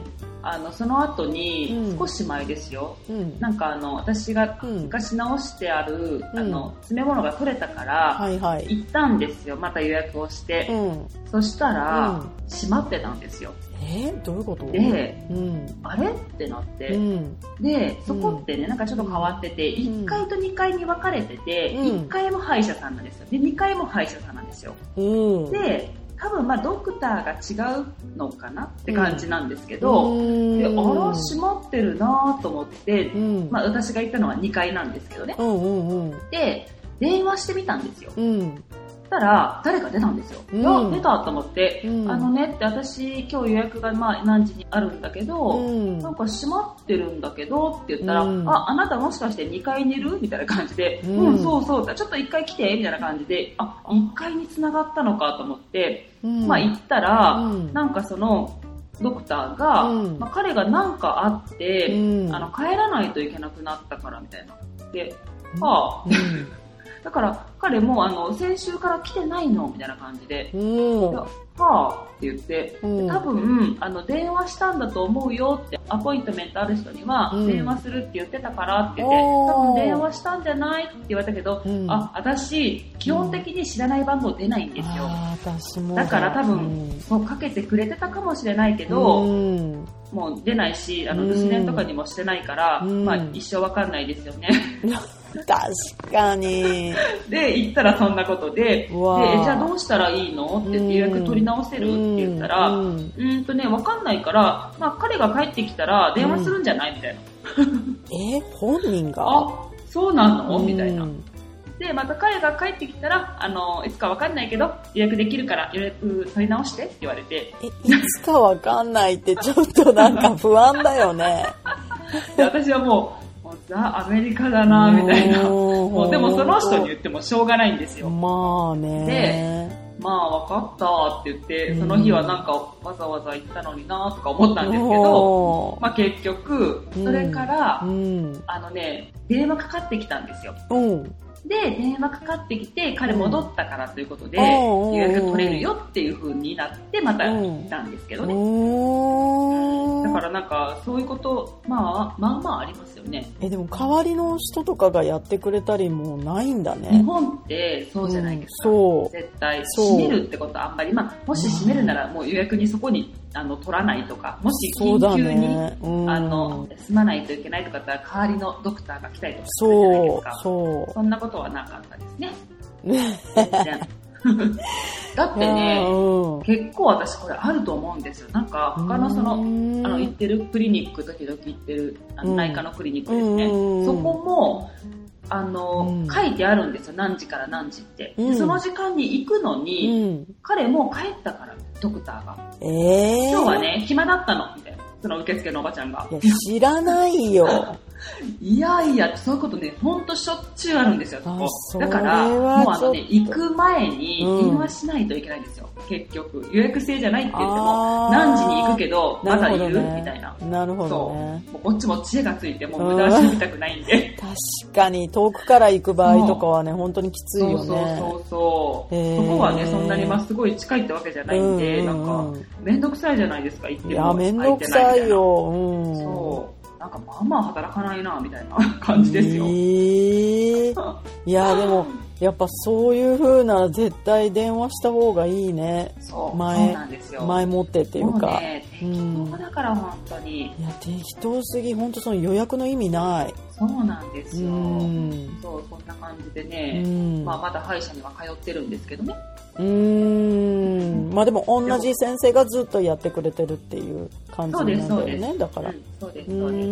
あの、その後にう、ん。少し前ですよ。うん。なんかあの、私がうん。昔直してある、うん。あの、詰め物が取れたから、はいはい。行ったんですよ。また予約をして。うん。そしたら、うん。閉まってたんですよ。え？どういうこと？で、うん。あれ？ってなって、うん。で、そこってね、なんかちょっと変わってて、うん。1階と2階に分かれてて、うん。1階も歯医者さんなんですよ。で、2階も歯医者さんなんですよ。うん。で、多分まあドクターが違うのかなって感じなんですけど、で、あら、閉まってるなと思って、うんまあ私が行ったのは2階なんですけどね。うんうんうんで、電話してみたんですよ。たら、誰か出たんですよ。うん。あ、出たと思って、うん。あのねって私今日予約がまあ何時にあるんだけど、うん。なんか閉まってるんだけどって言ったら、うん。あ、あなたもしかして2階にいる？みたいな感じで、ううんん、そうそう、ちょっと1階来て、みたいな感じで、あ、1階に繋がったのかと思って、うん。まあ行ったら、うん。なんかその、ドクターが、うん。まあ、彼が何かあって、うん。あの、帰らないといけなくなったからみたいな。で、はあ、うんだから彼もあの、先週から来てないのみたいな感じで、はあって言って、うん多分、あの、電話したんだと思うよって、アポイントメントある人にはうん、電話するって言ってたからって言って、多分電話したんじゃないって言われたけど、うん。あ、私、基本的に知らない番号出ないんですよ。だから多分、うん。そうかけてくれてたかもしれないけど、うん。もう出ないし、あの、うん留守電とかにもしてないから、うん。まあ一生わかんないですよね。(laughs) 確かに。で、行ったらそんなことで、で、じゃあどうしたらいいのって予約取り直せるって言ったら、ううんーんとね、わかんないから、まあ彼が帰ってきたら電話するんじゃないみたいな。(laughs) え本人が？あ、そうなの？みたいな。う。んで、また彼が帰ってきたら、あの、いつかわかんないけど、予約できるから予約取り直してって言われて、えいつかわかんないってちょっとなんか不安だよね。(laughs) で私はもう、もうザ・アメリカだな、みたいな。うんもうでもその人に言ってもしょうがないんですよ。まあね。まあわかったって言って、うん。その日はなんかわざわざ行ったのになとか思ったんですけど、まあ結局、それから、うん。あのね、電話かかってきたんですよ。うんで、電話かかってきて、彼戻ったからということで、うん予約取れるよっていう風になって、また来たんですけどね。おーだからなんか、そういうこと、まあ、まあまあありますよね。えでも代わりの人とかがやってくれたりもないんだ日ね本ってそうじゃないですか。うんそう絶対。閉めるってことはあんまり、まあ、もし閉めるならもう予約にそこにあの取らないとか、もし緊急に、ねうん。あの、済まないといけないとかだったら代わりのドクターが来たりとかするじゃないでそうすか。そそんなことはなかったですね。(laughs) だってね、うん。結構私これあると思うんですよ。なんか他のその、うん。あの行ってるクリニック、時々行ってるあのうん内科のクリニックですね。うん。そこも、あの、うん。書いてあるんですよ。何時から何時って。その時間に行くのうに、ん。彼もう帰ったから、ドクターが。えー今日はね、暇だったの、みたいな。その受付のおばちゃんが知らないよ (laughs) いやいや、そういうことね、ほんとしょっちゅうあるんですよ、だから、もうあのね、行く前にうん電話しないといけないんですよ、結局。予約制じゃないって言ってあも、ー何時に行くけど、まだいるねみたいな。なるほどそう。ねもうこっちも知恵がついて、もう無駄足みたくないんで。確かに遠くから行く場合とかはね本当にきついよそうそうねそうそう。そこはね、そんなにまあすごい近いってわけじゃないんで、うんなんうんか、めんどくさいじゃないですか、行っても。いやめんどくさいようんそう。なんかまあまあ働かないな、みたいな (laughs) 感じですよ。えーいやでもやっぱそういう風な絶対電話した方がいいね前。前もってっていうかもうね、適当だから本当に。いや適当すぎ本当その予約の意味ないそうなんですうよ。んそう、そんな感じでうね、んまあまだ歯医者には通ってるんですけどね。うーんまあでも同じ先生がずっとやってくれてるっていう感じなんだよ。ねだからうんそうです、うそうです。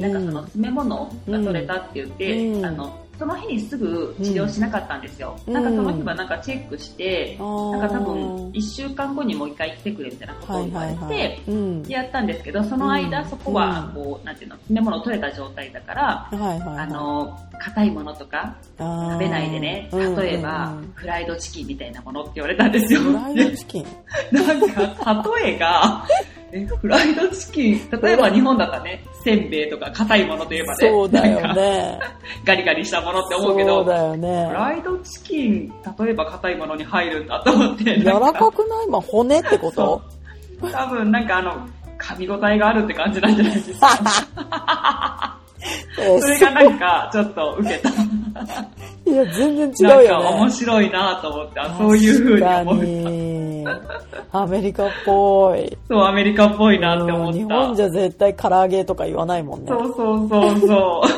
なんかその詰め物が取れたって言って、うんあの、その日にすぐ治療しなかったんですよ。うん。なんかその日はなんかチェックして、ななんか多分1週間後にもう一回来てくれみたいなことを言われて、やったんですけど、その間、うん。そこは、こう、なんていうの、詰め物取れた状態だから。あの、硬いものとか食食べないでね、うん例えば、うん。うんフライドチキンみたいなものって言われたんですよ。フライドチキン？(laughs) なんか、例えが、え、フライドチキン、例えば日本だったらね、せんべいとか硬いものといえばね、そうだよなんかね。ガリガリしたものって思うけど、そうだよねフ。ライドチキン、例えば硬いものに入るんだと思って、柔らかくない？まあ骨ってこと？多分なんかあの、噛み応えがあるって感じなんじゃないですか。えそれがなんか、ちょっと受けた。いや、全然違なかうんよね。面白いなと思って、あそういう風に思確かう。に。アメリカっぽい。そう、アメリカっぽいなって思った。うん日本じゃ絶対唐揚げとか言わないもんね。そうそうそうそう。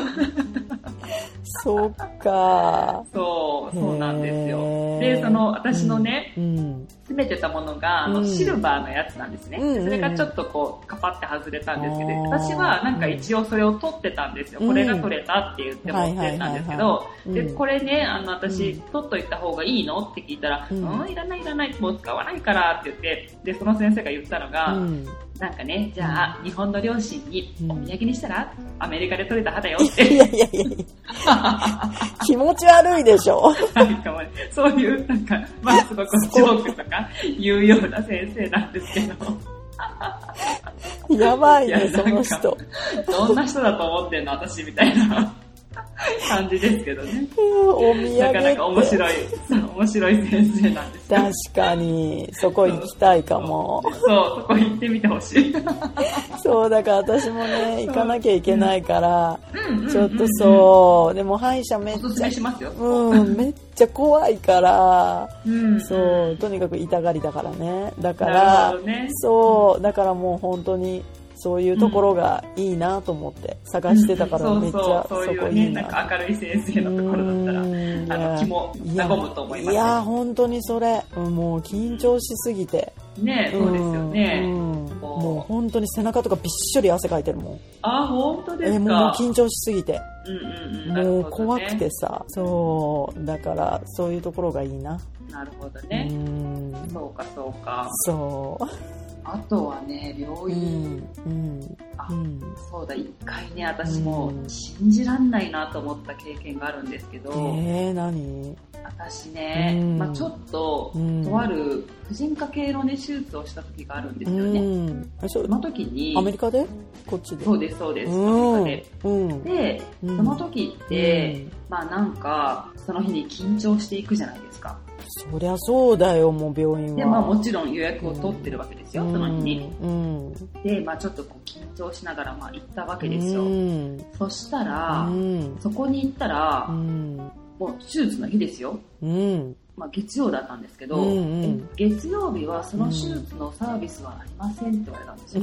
(laughs) そっか。そう、そうなんですよで、その、私のね、うん。詰めてたものが、あの、うんシルバーのやつなんですね。うんうん。うんそれがちょっとこう、カパって外れたんですけど、私はなんか一応それを取ってたんですよ。うん。これが取れたって言って持ってたんですけどで、うん。これね、あの、私、うん。取っといた方がいいの？って聞いたら、ううんん、いらないいらない、もう使わないからって言って、で、その先生が言ったのが、うん。なんかね、じゃあ、日本の両親にうん。お土産にしたら、アメリカで取れた歯だよって。いやいやいや気持ち悪いでしょ。(laughs) そういう、なんか、まあ、すごくジョークとか言うような先生なんですけど、やばいね、その人。どんな人だと思ってんの、私みたいな感じですけどね。お土産なかなか面。白い、(laughs) 面白い先生なんですよ。確かに、そこ行きたいかも。そう、そこ行ってみてほしい。(laughs) そう、だから私もね、行かなきゃいけないから、ちょっとそう、でも歯医者めっちゃめしますよ。うん、めっちゃ怖いから、うん。そう、とにかく痛がりだからね。だかならそう、だからもう本当に、そういうところがいいなと思って探してたからめっちゃそうそそう、そういうね、こいいな。なんか明るい先生のところだったら、気も和むと思いますいや、よ。本当にそれ。うんもう緊張しすぎて。ねそうですよね。うんうんもう本当に背中とかびっしょり汗かいてるもん。あ、本当ですか。えもうもう緊張しすぎて。うんうんうんもう怖くてさ。そう。だから、そういうところがいいな。なるほどうね。ん。そうか、そうか。そあとはね、病院、ん。うん。あうん。そうだ、一回ね、私もうん信じらんないなと思った経験があるんですけど、えー、何？私ね、うんまあちょっと、うんとある婦人科系のね、手術をした時があるんですよね。うん。えそその時に、アメリカで？こっちで？そうです、そうです、うんアメリカうん。で。で、うんその時って、うんまあなんか、その日に緊張していくじゃないですか。そりゃそうだよ、もう病院は。で、まあもちろん予約を取ってるわけですよ、その日に。うん。で、まあちょっとこう緊張しながらまあ行ったわけですよ。うん。そしたら、うん。そこに行ったら、うん。もう手術の日ですよ。うん。まあ月曜だったんですけど、うんうんえ月曜日はその手術のサービスはありませんって言われたんですよ。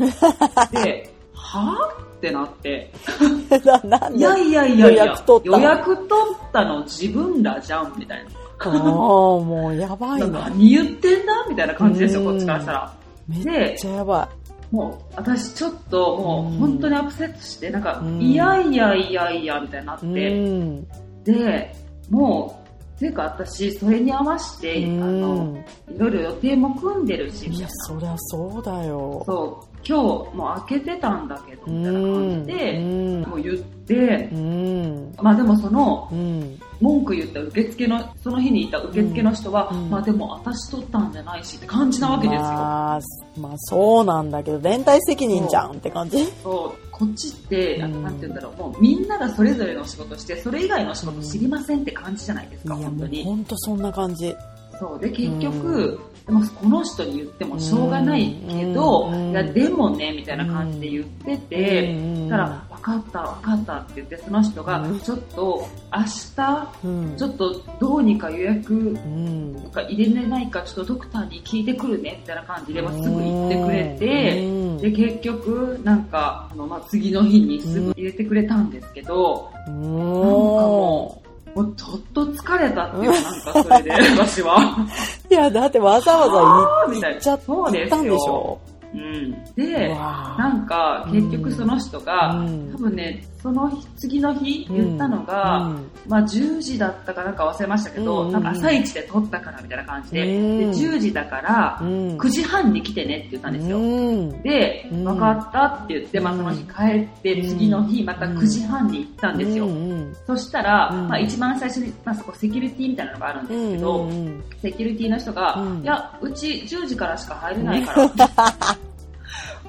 (laughs) で、はぁってなって、(laughs) いやいやいやいや、予約取ったの？予約取ったの自分らじゃん、みたいああ、もうやばいな。ね。何言ってんだみたいな感じですよ、うんこっちからしたら。めっで、ちゃやばもう私ちょっともううん本当にアップセットして、なんか、うんいやいやいやいや、みたいになって、ん。で、もう、っていうか私、それに合わせて、うんあの、いろいろ予定も組んでるし、みいや。そりゃそうだよ。そう、今日もう開けてたんだけど、うみたいな感じん。で、うんもう言ってう、ん。まあでもその、うん。文句言った受付の、その日にいた受付の人は、うんまあでも私取ったんじゃないしって感じなわけですよ。まあ、まあそうなんだけど、連帯責任じゃんって感じ。そう、こっちって、あうんなんて言うんだろう、もうみんながそれぞれの仕事して、それ以外の仕事知りませんって感じじゃないですか、本当に。ほんとそんな感じ。そう。で、結局、でもこの人に言ってもしょうがないけど、うん。いや、でもね、みたいな感じで言ってて、うん。たら、分かった、分かったって言って、その人がうん、ちょっと、明日、うん。ちょっとどうにか予約うん。とか入れれないか、ちょっとドクターに聞いてくるね、みたいな感じで、まあ、すぐ言ってくれて、うん。で、結局、なんか、あの、まあ、次の日にすぐ入れてくれたんですけど、なんかもう、もう、とっと疲れたっていう、なんかそれで、私は。(laughs) いや、だってわざわざあーみたいな行っちゃっそうですよ。たん。でしょうん。で、なんか結局その人が、うん。多分ね、その日次の日うん。言ったのが、うん。まあ10時だったかなんか忘れましたけど、うん。なんか朝一で撮ったからみたいな感じで、うんで10時だからうん。9時半に来てねって言ったんですよ。うん。で、うん。分かったって言って、まあ、その日帰って、うん。次の日また9時半に行ったんですよ。うんうん。そしたら、うん。まあ、一番最初に、まあ、そこセキュリティみたいなのがあるんですけど、うんうんセキュリティの人が、うん。いや、うち10時からしか入れないから。(laughs)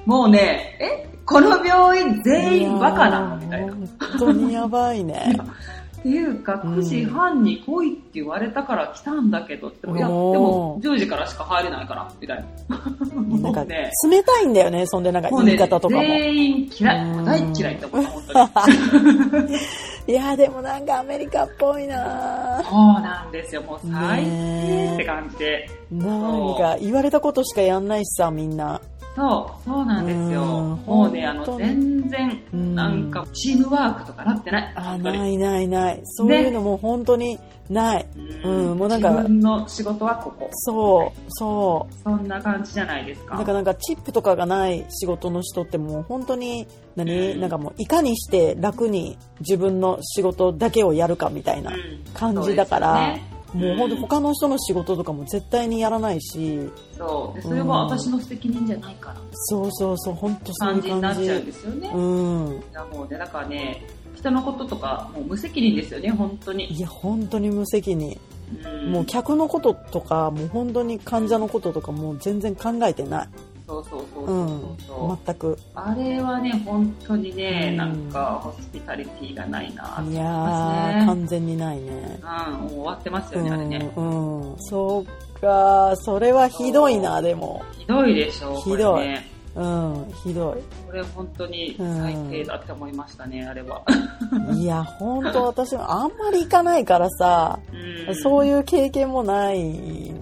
もうね、えこの病院全員バカなのみたいな。っ本当にやばいね。(laughs) ていうか、うん9時半に来いって言われたから来たんだけどって、いや、でも10時からしか入れないから、みたいな。なんかもう (laughs) ね、冷たいんだよね、そんでなんかもうね言い方とかも。全員嫌い。うん大嫌いって思った、(laughs) 本当に。いや、でもなんかアメリカっぽいなそうなんですよ、もう最低って感じで。なんか言われたことしかやんないしさ、みんな。そう、そうなんですよ。うんもうね、あの、全然、うんなんか、チームワークとかなってない。あ、ないないない。そういうのも本当にない。うんもうなんか自分の仕事はここ。そう、そそんな感じじゃないですう。か。なんかなんかチップとかがない仕事の人ってもう本当に、何、うんなんかもういかにして楽に自分の仕事だけをやるかみたいなうん感じだから、そうですよねもう本当他の人の仕事とかも絶対にやらないし、そう。でそれは私の責任じゃないから。そうそうそう、本当そうい感じにう感じ。なっちゃうんですよね。うん。いやもうね、だからね、人のこととか、もう無責任ですよね、本当に。いや、本当に無責任。うんもう客のこととか、もう本当に患者のこととかもう全然考えてない。そうそうそううそんうそう。。全く。あれはね、本当にね、うんなんか、ホスピタリティがないなと思いいや。完全にないね。うん、もう終わってますうよね、あれね。ん、うん。そうか、それはひどいな、でも。ひどいでしょ、こひどいれね。うん、ひどこれ本当に最低だって思いましたね、あれは。い。いや、本当私もあんまり行かないからさ、うんそういう経験もない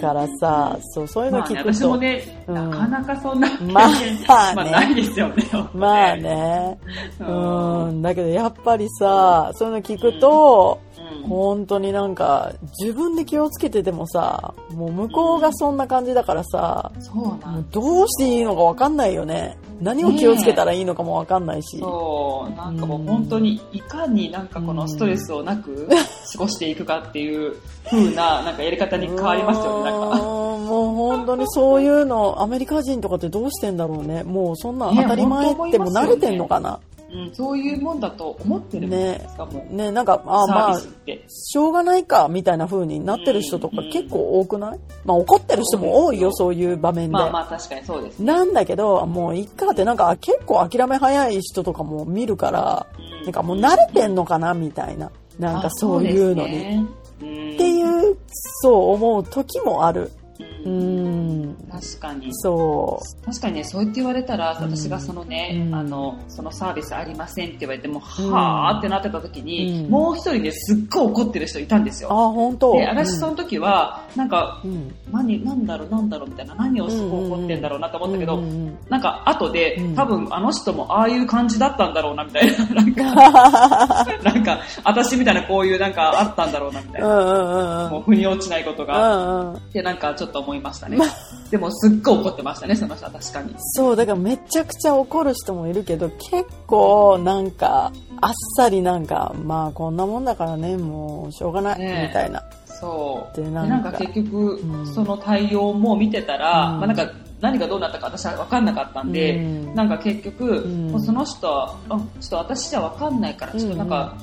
からさ、そう、そういうのまあね、聞くと。私もね、うんなかなかそんな経験、まあねまあないですよね。まあね。うんうん、だけどやっぱりさ、そういうの聞くと、うん本当になんか、自分で気をつけててもさ、もう向こうがそんな感じだからさ、そうなもうんどうしていいのかわかんないよね。何を気をつけたらいいのかもわかんないし。そう、なんかもう本当にいかになんかこのストレスをなく (laughs) 過ごしていくかっていう風ななんかやり方に変わりますよね、なんか。もう本当にそういうの、アメリカ人とかってどうしてんだろうね。もうそんな当たり前ってもう慣れてんのかな。うん、そういうもんだと思ってるんですか、もう。ね、なんか、あまあ。しょうがないか、みたいな風になってる人とかうん結構多くない？まあ怒ってる人も多いよ、そういう場面で。まあまあ確かにそうですね。なんだけど、もういっかってなんか結構諦め早い人とかも見るから、うんなんかもう慣れてんのかなみたいな。なんかそういうのに。に。っていう、そう思う時もある。ううんん。確かに。そ確かにね、そう言って言われたら、うん私がそのね、うんあの、そのサービスありませんって言われても、うんはーってなってた時に、うんもう一人ね、すっごい怒ってる人いたんですう。あ、よ。本当で、私その時は、なんか、うん。何、なんだろう、なんだろうみたいな、何をすごい怒ってんだろうなと思ったけど、なんか後で、うん多分あの人もああいう感じだったんだろうなみたいな、なんか、なんか、私みたいなこういうなんかあったんだろうなみたいな。うんうんうんうん。もう腑に落ちないことうが、んうん。ってなんかちょっと思いましたね。でもすっごい怒ってましたね、その人は確かに。そう、だからめちゃくちゃ怒る人もいるけど、結構なんか、あっさりなんか、まあこんなもんだからね、もうしょうがない、みたいな。そう。ででなんんか結局、うんその対応も見てたら、うんまあなんか何がどうなったか私は分かんなかったんで、うんなんか結局、うその人は、あちょっと私じゃ分かんないから、ちょっとなんか、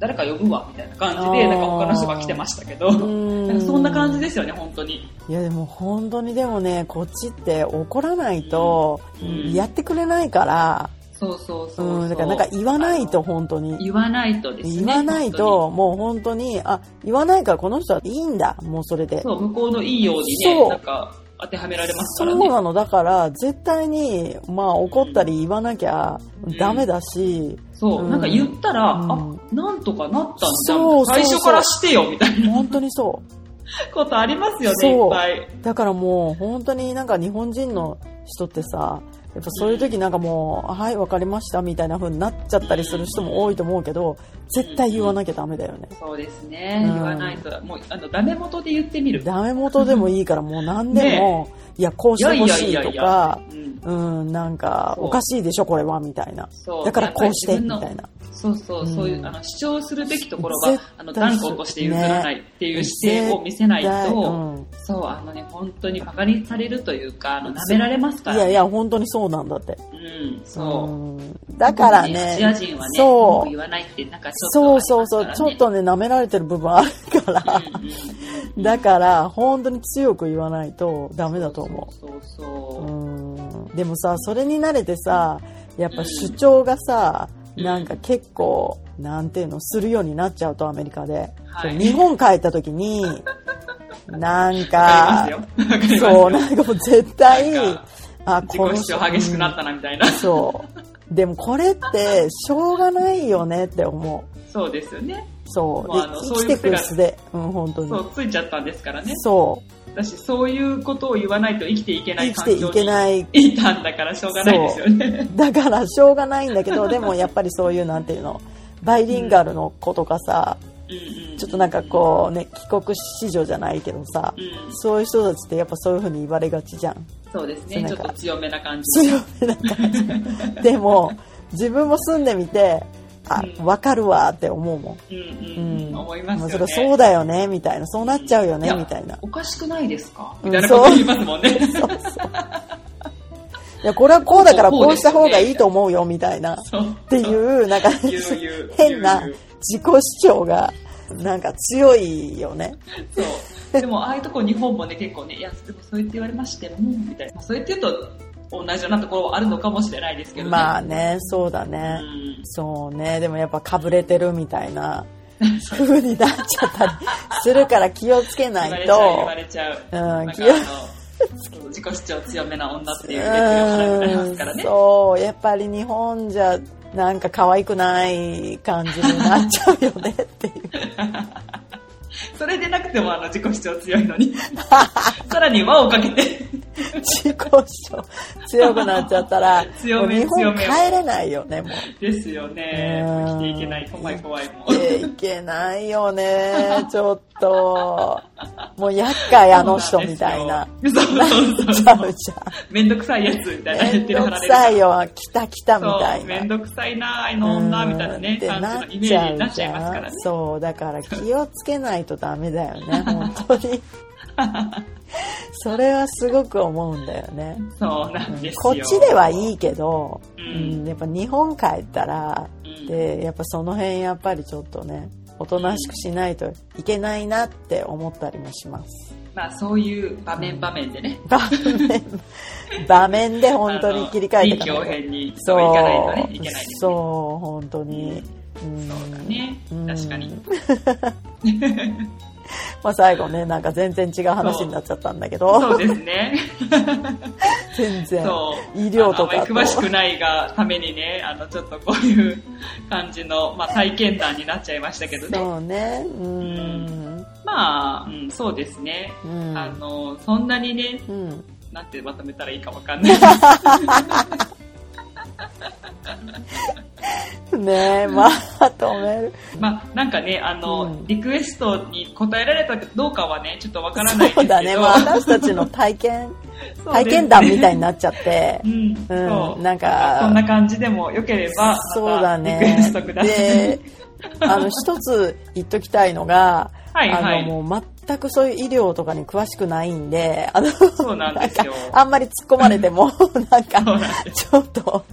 誰か呼ぶわ、みたいな感じで、なんか他の人が来てましたけど、んなんかそんな感じですよね、本当に。いやでも本当にでもね、こっちって怒らないとうんやってくれないから、そうそうそううん、そうだからなんか言わないと本当に。言わないとですね。言わないと、もう本当に、あ、言わないからこの人はいいんだ、もうそれで。そう、向こうのいいようにね、なんか当てはめられますそからね。うなの。だから、絶対に、まあ、怒ったり言わなきゃダメだし、そう、うんなんか言ったら、うんあ、なんとかなったんじゃん。そうそうそう最初からしてよ、みたいな本当にそ (laughs) ことありますよね、そういっぱい。う。だからもう、本当になんか日本人の人ってさ、やっぱそういう時なんかもう、はい、わかりましたみたいな風になっちゃったりする人も多いと思うけど、絶対言わなきゃダメだよね。そうですね。うん言わないと、もう、あの、ダメ元で言ってみる。ダメ元でもいいからもう何でも、いや、こうしてほしいとか、うん。うん、なんか、おかしいでしょ、これは、みたいな。そう。だからこうして、みたいな。そうそう、そういうう、んあの、主張するべきところ絶は、あの、対断固として譲らないっていう姿勢を見せないと、うんそう、あのね、本当に馬鹿にされるというか、あの、舐められますから、いやいや、本当にそうなんだって。うん、そう。うんだからねアジア人はね、そう言わないって、なんかそうそうそう、ちょっ、とね、舐められてる部分あるから。だから、本当に強く言わないとダメだと思そうそうう。そう。うん。でもさ、それに慣れてさ、やっぱ主張がさ、うんなんか結構、なんていうの、するようになっちゃうと、アメリカで。はい日本帰った時に、(laughs) なんわかそう、なんかもう絶対あ、自己主張激しくなったなみたいな。そう。でもこれって、しょうがないよねって思う。そうですよね。そう。もうあので生きてくそういう癖で。うん、本当に。そう、ついちゃったんですからね。そう。私、そういうことを言わないと生きていけない生きてい環境にけない。いたんだからしょうがないですよね。だから、しょうがないんだけど、(laughs) でもやっぱりそういう、なんていうの、バイリンガルの子とかさ、うんうんちょっとなんかこうね、帰国子女じゃないけどさ、うんそういう人たちってやっぱそういう風に言われがちじゃん。そうですね。ちょっと強めな感じ。強めな感じ。(laughs) でも、自分も住んでみて、あ、うんわかるわって思うもん。うんううんうん。思いますよね。それそうだよね、みたいな。そうなっちゃうよね、みたいな。おかしくないですか？うんみたいなこと言いますもんね。そうそう。いや、これはこうだからこうした方がいいと思うよ、みたいな。っそう。ていう、なんか、変な自己主張が、なんか強いよね。そう。でも、ああいうとこ日本もね、結構ね、いや、でもそう言って言われましても、みたいな。そう言って言うと、同じようなところはあるのかもしれないですけどね。まあね、そうだうね。ん。そうね。でもやっぱかぶれてるみたいな (laughs) 風になっちゃったりするから気をつけないと言われちゃう、言わ。れちゃう。うん気を自己主張強めな女っていうね。そう、やっぱり日本じゃ、なんか可愛くない感じになっちゃうよねっていう。(laughs) それでなくてもあの自己主張強いのに。(laughs) さらに輪をかけて。自己主張強くなっちゃったら、強め日本帰れないよね、もう。ですよね。うん生きていけない。怖い怖いも生きていけないよね、ちょっと。もう厄介あの人みたいな。そうそうそう。めんどくさいやつみたいなめんどく。さいよ、来た来たみたそ、いうな。めんどくさいな、あの女、みたいなね、ってじのイメージになっちゃいますからね。そう、だから気をつけないとダメだよね、本当に。それはすごく思うんだよね。そうなんですよ。こっちではいいけど、ううんん、やっぱ日本帰ったら、うんで、やっぱその辺やっぱりちょっとね、おとなしくしないといけないなって思ったりもします。まあそういう場面場面でね、場面、場面で本当に切り替えていかないと変にそういかないとね、いけない。そう、本当に。うんそうだねうん。確かに。(laughs) まあ最後ね、なんか全然違う話になっちゃったんだけど、そうですね。(laughs) 全然そう。医療とかとあのあんまり詳しくないがためにね、あの、ちょっとこういう感じの、まあ体験談になっちゃいましたけどね。そうね、うん。まあ、うん、そうですね。うんあの、そんなにね、うん。なんてまとめたらいいかわかんない。(laughs) (laughs) ねえ、まあ、止める。まあ、なんかね、あの、うんリクエストに答えられたかどうかはね、ちょっとわからないですけど。そうだね、まあ私たちの体験、(laughs) 体験談みたいになっちゃってう、ん、う。ん、なんか、こんな感じでもよければ、そうだまたリクエねストく。ださい。で、あの、一つ言っときたいのが、はいはいあの、もう全くそういう医療とかに詳しくないんで、あの、そうなんですよ。あんまり突っ込まれても、(laughs) なんか、ちょっと、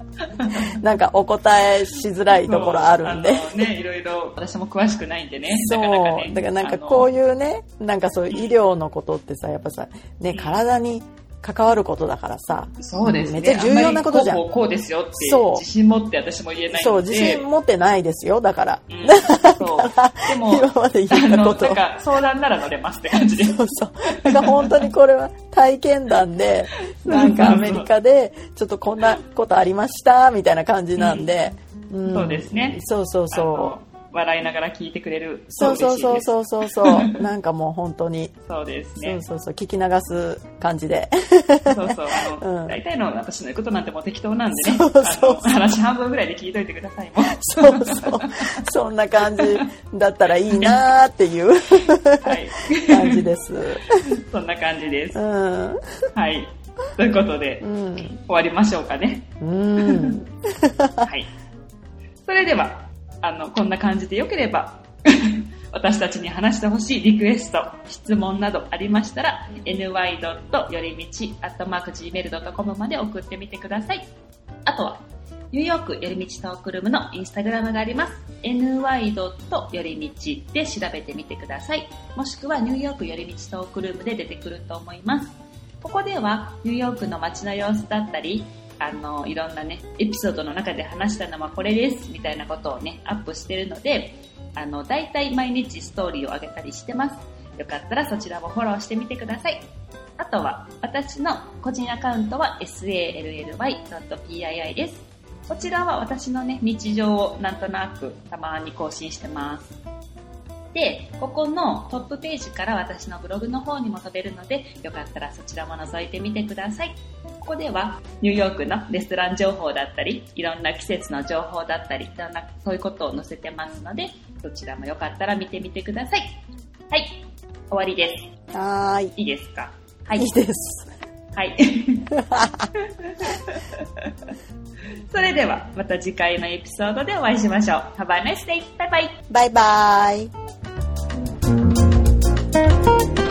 なんかお答えしづらいところあるんで。ね、いろいろ、私も詳しくないんでね。そう。なかなかねだからなんかこうう。いうね、なんかそういう医療のことってさ、やっぱさ、ね、体に関わることだからさ、そうですね。めっちゃ重要なことじゃんこうこうですよって、そう自信持って私も言えないそう。自信持ってないですよ、だから。うん (laughs) そう。でも、今まで言ったことなんか相談なら乗れますって感じで。(laughs) そうそう。だから本当にこれは体験談で、なんかアメリカで、ちょっとこんなことありました、みたいな感じなんで。んそうですねそうそうそあの笑いながら聞いてくれるそうそうそううそうそうそう。(laughs) なんかもう本当に、そうですそねうそうそう、聞き流す感じで。そうそうあの、うん大体の私の言うことなんてもう適当なんでねそうそう話半分ぐらいで聞いといてくださいもうそうそう。そんな感じだったらいいなーっていうはい感じです。そんな感じですうん。はいということで、うん。終わりましょうかねうん。はい。それでは、あの、こんな感じでよければ、(laughs) 私たちに話してほしいリクエスト、質問などありましたら、ny. よりみち .gmail.com まで送ってみてください。あとは、ニューヨークよりみちトークルームのインスタグラムがあります。ny. よりみちで調べてみてください。もしくはニューヨークよりみちトークルームで出てくると思います。ここではニューヨークの街の様子だったり、あの、いろんなね、エピソードの中で話したのはこれです、みたいなことをね、アップしてるので、あの、大体毎日ストーリーを上げたりしてます。よかったらそちらもフォローしてみてください。あとは、私の個人アカウントは sally.pii です。こちらは私のね、日常をなんとなくたまに更新してます。で、ここのトップページから私のブログの方にも飛べるので、よかったらそちらも覗いてみてください。ここではニューヨークのレストラン情報だったり、いろんな季節の情報だったり、いろんなそういうことを載せてますので、そちらもよかったら見てみてください。はい、終わりです。はーい。いいですか？はいいい。です。はい。(laughs) それではまた次回のエピソードでお会いしましょう。Have a nice day! バイバイバイバイ。Música